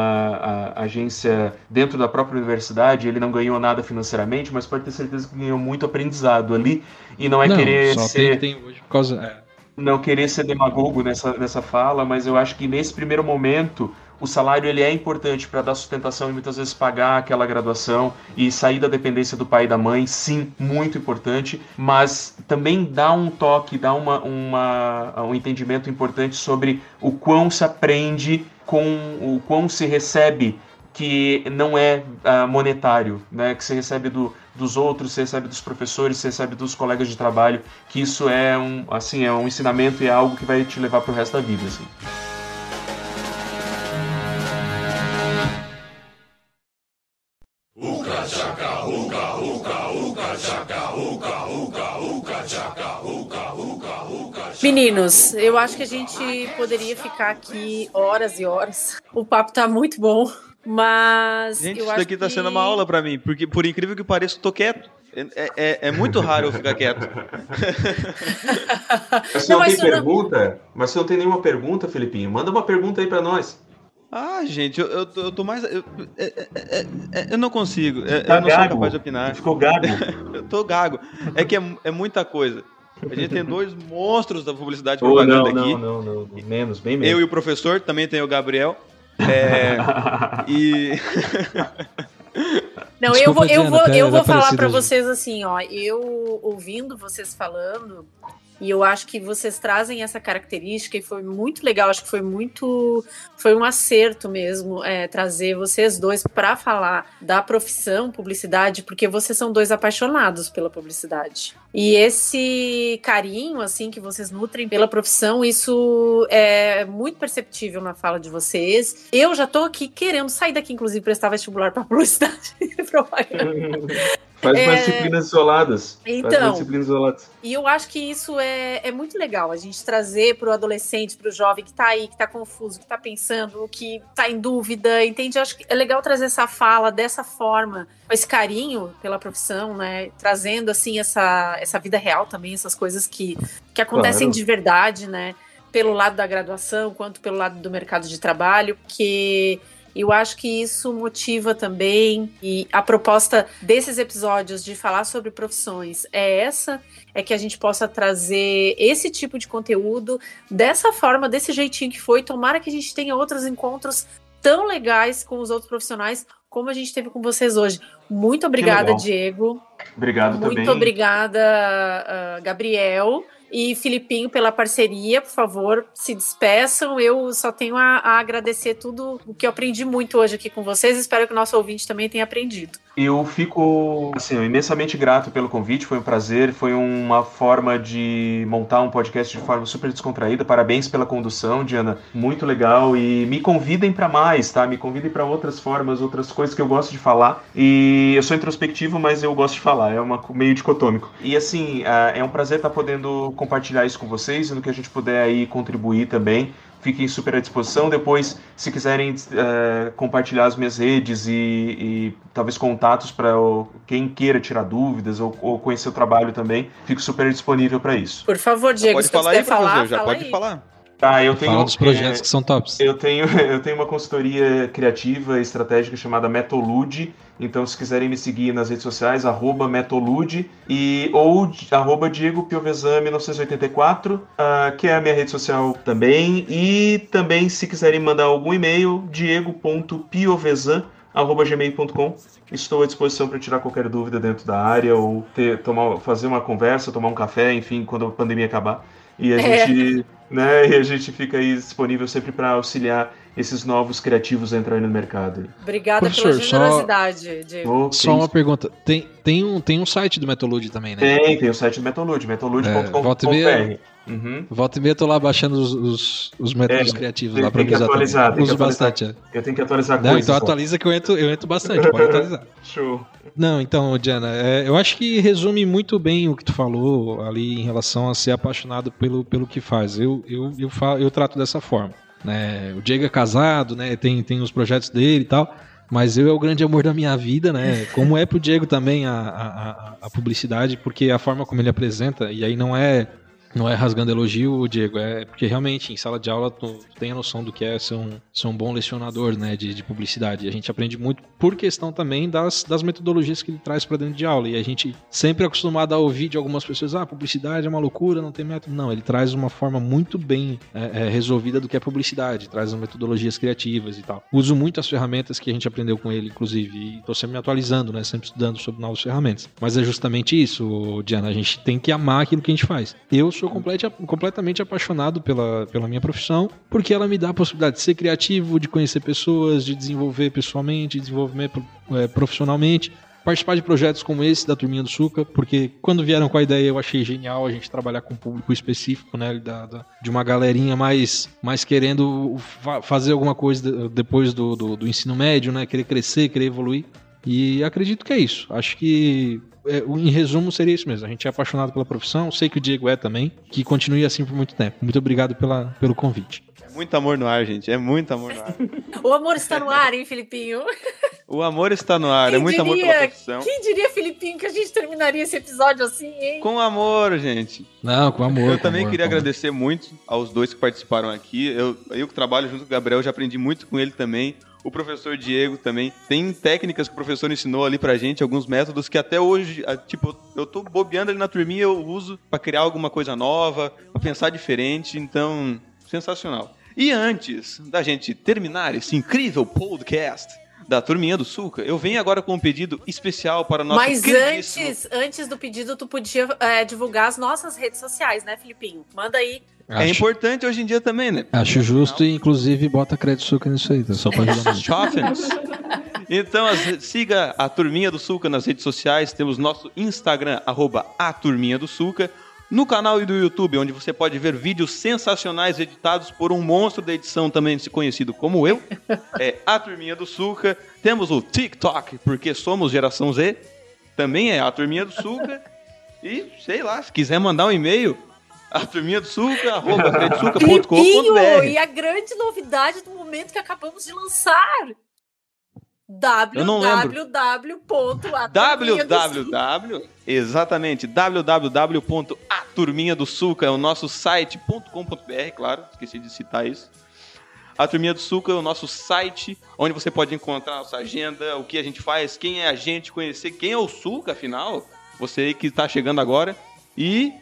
a- agência dentro da própria universidade, ele não ganhou nada financeiramente, mas pode ter certeza que ganhou muito aprendizado ali e não é não, querer ser tem, tem hoje por causa. é, não querer ser demagogo nessa, nessa fala, mas eu acho que nesse primeiro momento o salário ele é importante para dar sustentação e muitas vezes pagar aquela graduação e sair da dependência do pai e da mãe, sim, muito importante, mas também dá um toque, dá uma, uma, um entendimento importante sobre o quão se aprende com o quão se recebe que não é ah, monetário, né? Que você recebe do, dos outros, você recebe dos professores, você recebe dos colegas de trabalho, que isso é um, assim, é um ensinamento e é algo que vai te levar pro resto da vida, assim. Meninos, eu acho que a gente poderia ficar aqui horas e horas. O papo tá muito bom, mas Gente, eu isso acho daqui tá que... sendo uma aula pra mim, porque por incrível que pareça, eu tô quieto. É, é- é muito raro eu ficar quieto. Mas se Não, não, mas tem isso não- pergunta, mas se não tem nenhuma pergunta, Felipinho, manda uma pergunta aí pra nós. Ah, gente, eu, eu, tô- eu tô mais. Eu, é- é- é- eu não consigo. Tá eu não sou gago. capaz de opinar. Ficou gago. Eu tô gago. É que é, é muita coisa. A gente tem dois monstros da publicidade Oh, propaganda não, aqui. não, não, não, menos, bem menos. Eu e o professor, também tem o Gabriel. É, e. Não, eu Desculpa, vou, eu Diana, vou, até eu vou falar já. vocês assim, ó, eu ouvindo vocês falando, E eu acho que vocês trazem essa característica e foi muito legal. Acho que foi muito. Foi um acerto mesmo é, trazer vocês dois para falar da profissão publicidade, porque vocês são dois apaixonados pela publicidade. E esse carinho, assim, que vocês nutrem pela profissão, isso é muito perceptível na fala de vocês. Eu já tô aqui querendo sair daqui, inclusive, prestar vestibular para publicidade. Faz É. mais disciplinas isoladas. Então. disciplinas isoladas. E eu acho que isso é, é muito legal, a gente trazer para o adolescente, para o jovem que está aí, que está confuso, que está pensando, que está em dúvida, entende? Eu acho que é legal trazer essa fala dessa forma, com esse carinho pela profissão, né? Trazendo, assim, essa, essa vida real também, essas coisas que, que acontecem Claro. de verdade, né? Pelo lado da graduação, quanto pelo lado do mercado de trabalho, porque eu acho que isso motiva também. E a proposta desses episódios de falar sobre profissões é essa: é que a gente possa trazer esse tipo de conteúdo dessa forma, desse jeitinho que foi. Tomara que a gente tenha outros encontros tão legais com os outros profissionais como a gente teve com vocês hoje. Muito obrigada. Diego. Obrigado Muito também. obrigada, ah, Gabriel. E Filipinho pela parceria, por favor, se despeçam. Eu só tenho a, a agradecer tudo o que eu aprendi muito hoje aqui com vocês. Espero que o nosso ouvinte também tenha aprendido. Eu fico assim, imensamente grato pelo convite, foi um prazer, foi uma forma de montar um podcast de forma super descontraída. Parabéns pela condução, Diana, muito legal e me convidem para mais, tá? Me convidem para outras formas, outras coisas que eu gosto de falar. E eu sou introspectivo, mas eu gosto de falar, é uma meio dicotômico. E assim, ah, é um prazer estar podendo compartilhar isso com vocês e no que a gente puder aí contribuir também fiquem super à disposição. Depois, se quiserem eh, compartilhar as minhas redes e, e talvez contatos para quem queira tirar dúvidas ou, ou conhecer o trabalho também, fico super disponível para isso. Por favor, Diego, pode se você falar aí, quiser falar, já fala pode aí. falar. Tá, eu tenho. Fala dos projetos eh, que são tops. eu tenho, eu tenho uma consultoria criativa e estratégica chamada Metolude. Então, se quiserem me seguir nas redes sociais, arroba Metolude e, ou arroba Diego Piovesan 1984, ah, que é a minha rede social também. E também, se quiserem mandar algum e-mail, diego.piovesan arroba gmail.com. Estou à disposição para tirar qualquer dúvida dentro da área ou ter, tomar, fazer uma conversa, tomar um café, enfim, quando a pandemia acabar. E a É. gente, né, e a gente fica aí disponível sempre para auxiliar esses novos criativos a entrarem no mercado. Obrigada pela Professor, só- generosidade, Diego. Ok. Só uma pergunta. Tem, tem, um, tem um site do Metolude também, né? Tem, tem o site do Metolude, volta e meia- metolude.com.br. Uhum. Volta e meia eu tô lá baixando os, os, os métodos É, criativos tem- lá pra tem que atualizar, Uso atualizar. bastante. é. Eu tenho que atualizar Não, coisas. então atualiza que eu entro, eu entro bastante, pode atualizar. Show. Não, então, Diana, é, eu acho que resume muito bem o que tu falou ali em relação a ser apaixonado pelo, pelo que faz. Eu, eu, eu, falo, eu trato dessa forma. Né? O Diego é casado, né? tem, tem os projetos dele e tal, mas eu é o grande amor da minha vida, né? Como é pro Diego também a, a- a publicidade, porque a forma como ele apresenta, e aí não é. Não é rasgando elogio, Diego, é porque realmente em sala de aula tu, tem a noção do que é ser um, ser um bom lecionador né, de, de publicidade. A gente aprende muito por questão também das, das metodologias que ele traz para dentro de aula. E a gente sempre é acostumado a ouvir de algumas pessoas: ah, publicidade é uma loucura, não tem método. Não, ele traz uma forma muito bem é, é, resolvida do que é publicidade, traz as metodologias criativas e tal. Uso muito as ferramentas que a gente aprendeu com ele, inclusive, e estou sempre me atualizando, né, sempre estudando sobre novas ferramentas. Mas é justamente isso, Diana, a gente tem que amar aquilo que a gente faz. Eu complete- completamente apaixonado pela, pela minha profissão, porque ela me dá a possibilidade de ser criativo, de conhecer pessoas, de desenvolver pessoalmente, de desenvolver eh, profissionalmente. Participar de projetos como esse da Turminha do Suca, porque quando vieram com a ideia eu achei genial a gente trabalhar com um público específico, né? Da, da- de uma galerinha mais, mais querendo fa- fazer alguma coisa de- depois do, do, do ensino médio, né? Querer crescer, querer evoluir. E acredito que é isso. Acho que, é, em resumo, seria isso mesmo. A gente é apaixonado pela profissão, sei que o Diego é também, que continue assim por muito tempo. Muito obrigado pela, pelo convite. É muito amor no ar, gente. É muito amor no ar. O amor está no ar, hein, Filipinho? O amor está no ar. Quem é muito amor pela diria? profissão. Quem diria, Filipinho, que a gente terminaria esse episódio assim, hein? Com amor, gente. Não, com amor. Eu com também amor, queria agradecer muito aos dois que participaram aqui. Eu, eu que trabalho junto com o Gabriel, já aprendi muito com ele também. O professor Diego também. Tem técnicas que o professor ensinou ali pra gente, alguns métodos que até hoje, tipo, eu tô bobeando ali na turminha eu uso pra criar alguma coisa nova, pra pensar diferente. Então, sensacional. E antes da gente terminar esse incrível podcast da turminha do Sulca, eu venho agora com um pedido especial para nosso Mas antes, antes do pedido, tu podia é, divulgar as nossas redes sociais, né, Filipinho? Manda aí. É Acho, importante hoje em dia também, né? acho justo e, inclusive, bota crédito suca nisso aí, tá? Só pra ajudar. Então, siga a Turminha do Sulca nas redes sociais. Temos nosso Instagram, arroba a Turminha do Sulca. No canal e do YouTube, onde você pode ver vídeos sensacionais editados por um monstro da edição também conhecido como eu. É a Turminha do Sulca. Temos o TikTok, porque somos geração Z. Também é a Turminha do Sulca. E, sei lá, se quiser mandar um e-mail, a turminha do Sulca, arroba credisulca.com.br. e a grande novidade do momento que acabamos de lançar. Www.aturminhadosulca. www, exatamente, www.aturminhadosulca é o nosso site.com.br, claro, esqueci de citar isso. A Turminha do Sulca é o nosso site, onde você pode encontrar a nossa agenda, o que a gente faz, quem é a gente, conhecer quem é o Sulca, afinal, você aí que está chegando agora. E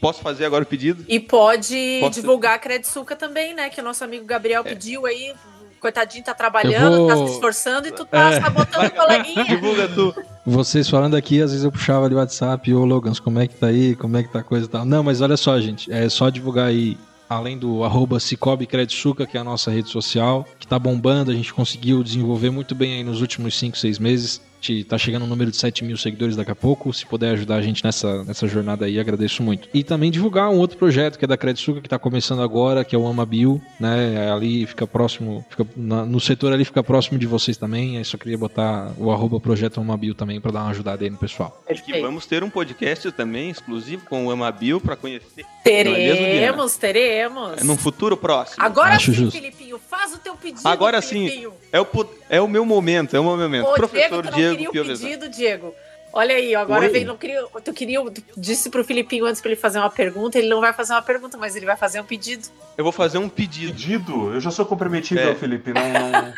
posso fazer agora o pedido? E pode Posso- divulgar a Credsuca também, né? Que o nosso amigo Gabriel pediu aí. Coitadinho, tá trabalhando, Eu tá vou- se esforçando e tu tá É. sabotando o coleguinha. Divulga tu. Vocês falando aqui, às vezes eu puxava ali o WhatsApp, ô Logans, como é que tá aí, como é que tá a coisa e tal. Não, mas olha só, gente, é só divulgar aí, além do arroba Cicobi Credsuca, que é a nossa rede social, que tá bombando, a gente conseguiu desenvolver muito bem aí nos últimos 5, 6 meses. Gente tá chegando no número de 7 mil seguidores daqui a pouco. Se puder ajudar a gente nessa, nessa jornada aí, agradeço muito. E também divulgar um outro projeto que é da Credsuca, que tá começando agora, que é o Amabio, né? Ali fica próximo, fica na- no setor ali fica próximo de vocês também. Aí só queria botar o arroba projeto Amabio também pra dar uma ajudada aí no pessoal. Que vamos ter um podcast também exclusivo com o Amabil para conhecer é Teremos, teremos. num futuro próximo. Agora Acho sim, justo. Filipinho, faz o teu pedido. Agora sim. Filipinho. É o, é o meu momento, é o meu momento. Ô, Professor Diego, Diego, queria Piovesan. pedido, Diego. Olha aí, agora Oi. veio, não queria, tu queria, tu disse pro Filipinho antes pra ele fazer uma pergunta, ele não vai fazer uma pergunta, mas ele vai fazer um pedido. Eu vou fazer um pedido. Pedido? Eu já sou comprometido, É. Felipe. Não, não...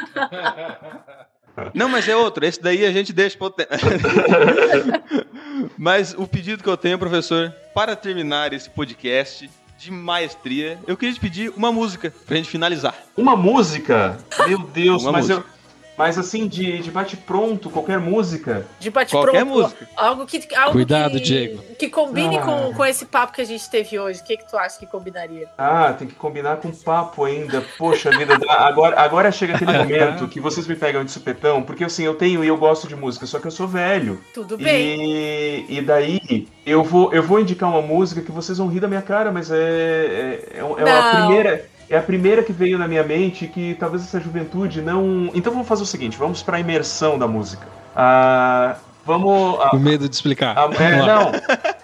Não, mas é outro. Esse daí a gente deixa pro tempo. Mas o pedido que eu tenho, professor, para terminar esse podcast de maestria, eu queria te pedir uma música pra gente finalizar. Uma música? Meu Deus, Uma mas música. eu. Mas assim, de, de bate-pronto, qualquer música. De bate Qualquer música. Algo que, algo Cuidado, que, Diego. Que combine Ah. com, com esse papo que a gente teve hoje. O que, que tu acha que combinaria? Ah, tem que combinar com papo ainda. Poxa vida, agora, agora chega aquele momento que vocês me pegam de supetão, porque assim, eu tenho e eu gosto de música, só que eu sou velho. Tudo bem. E, e daí eu vou, eu vou indicar uma música que vocês vão rir da minha cara, mas é, é, é, é a primeira. É a primeira que veio na minha mente que talvez essa juventude não. Então vamos fazer o seguinte, vamos para a imersão da música. Ah, vamos. ah, Com medo de explicar. a, é, não.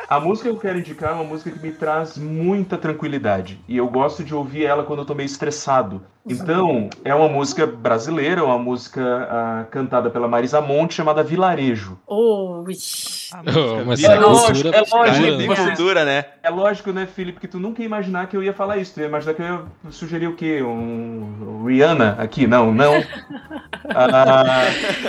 A música que eu quero indicar é uma música que me traz muita tranquilidade. E eu gosto de ouvir ela quando eu tô meio estressado. Então, é uma música brasileira, uma música ah, cantada pela Marisa Monte, chamada Vilarejo. Ui. Oh, mas é É lógico, é lógico, Cara, é bem né? É lógico, né, Felipe, que tu nunca ia imaginar que eu ia falar isso. Tu ia imaginar que eu ia sugerir o quê? Um Rihanna aqui? Não, não. Ah,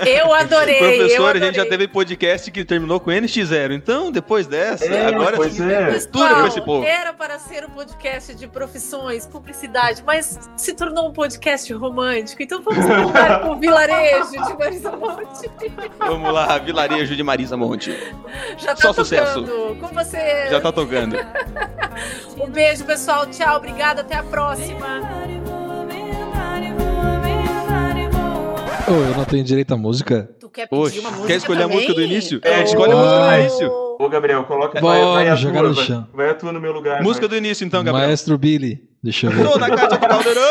Eu adorei. eu Professor, a adorei. gente já teve podcast que terminou com NX0. Então, depois dessa, É, agora pois é. Com esse Pessoal, povo. Era para ser um podcast de profissões, publicidade, mas se tornou um podcast romântico. Então vamos voltar com o vilarejo de Marisa Monte. Vamos lá, Vilarejo de Marisa Monte. Já tá Só tocando. sucesso. Com você. Já tá tocando. Um beijo, pessoal. Tchau. Obrigada. Até a próxima. Ô, eu não tenho direito à música? Tu quer pedir Poxa, uma música quer escolher a também? música do início? É, Escolhe a Oh. música do início. ô, Gabriel, coloca. Bora, vai, vai a jogar tua, no vai, chão. vai a tua no meu lugar. Música vai. do início, então, Gabriel. Maestro Billy. Deixa eu ver. Toda a Cátia do Caldeirão.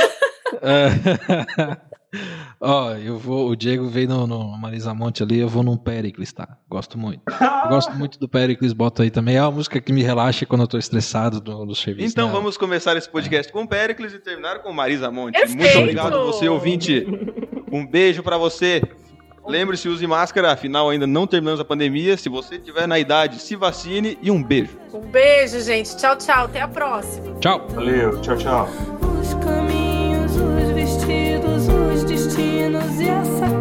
É. Ó, eu vou. O Diego veio no, no Marisa Monte ali, eu vou num Pericles, tá? Gosto muito. Eu gosto muito do Pericles, boto aí também. É uma música que me relaxa quando eu tô estressado do, do serviço. Então né? vamos começar esse podcast com Pericles e terminar com Marisa Monte. Perfeito. Muito obrigado, você ouvinte. Um beijo pra você. Lembre-se, use máscara, afinal ainda não terminamos a pandemia. Se você tiver na idade, se vacine e um beijo. Um beijo, gente. Tchau, tchau. Até a próxima. Tchau. Valeu, tchau, tchau meninos e essa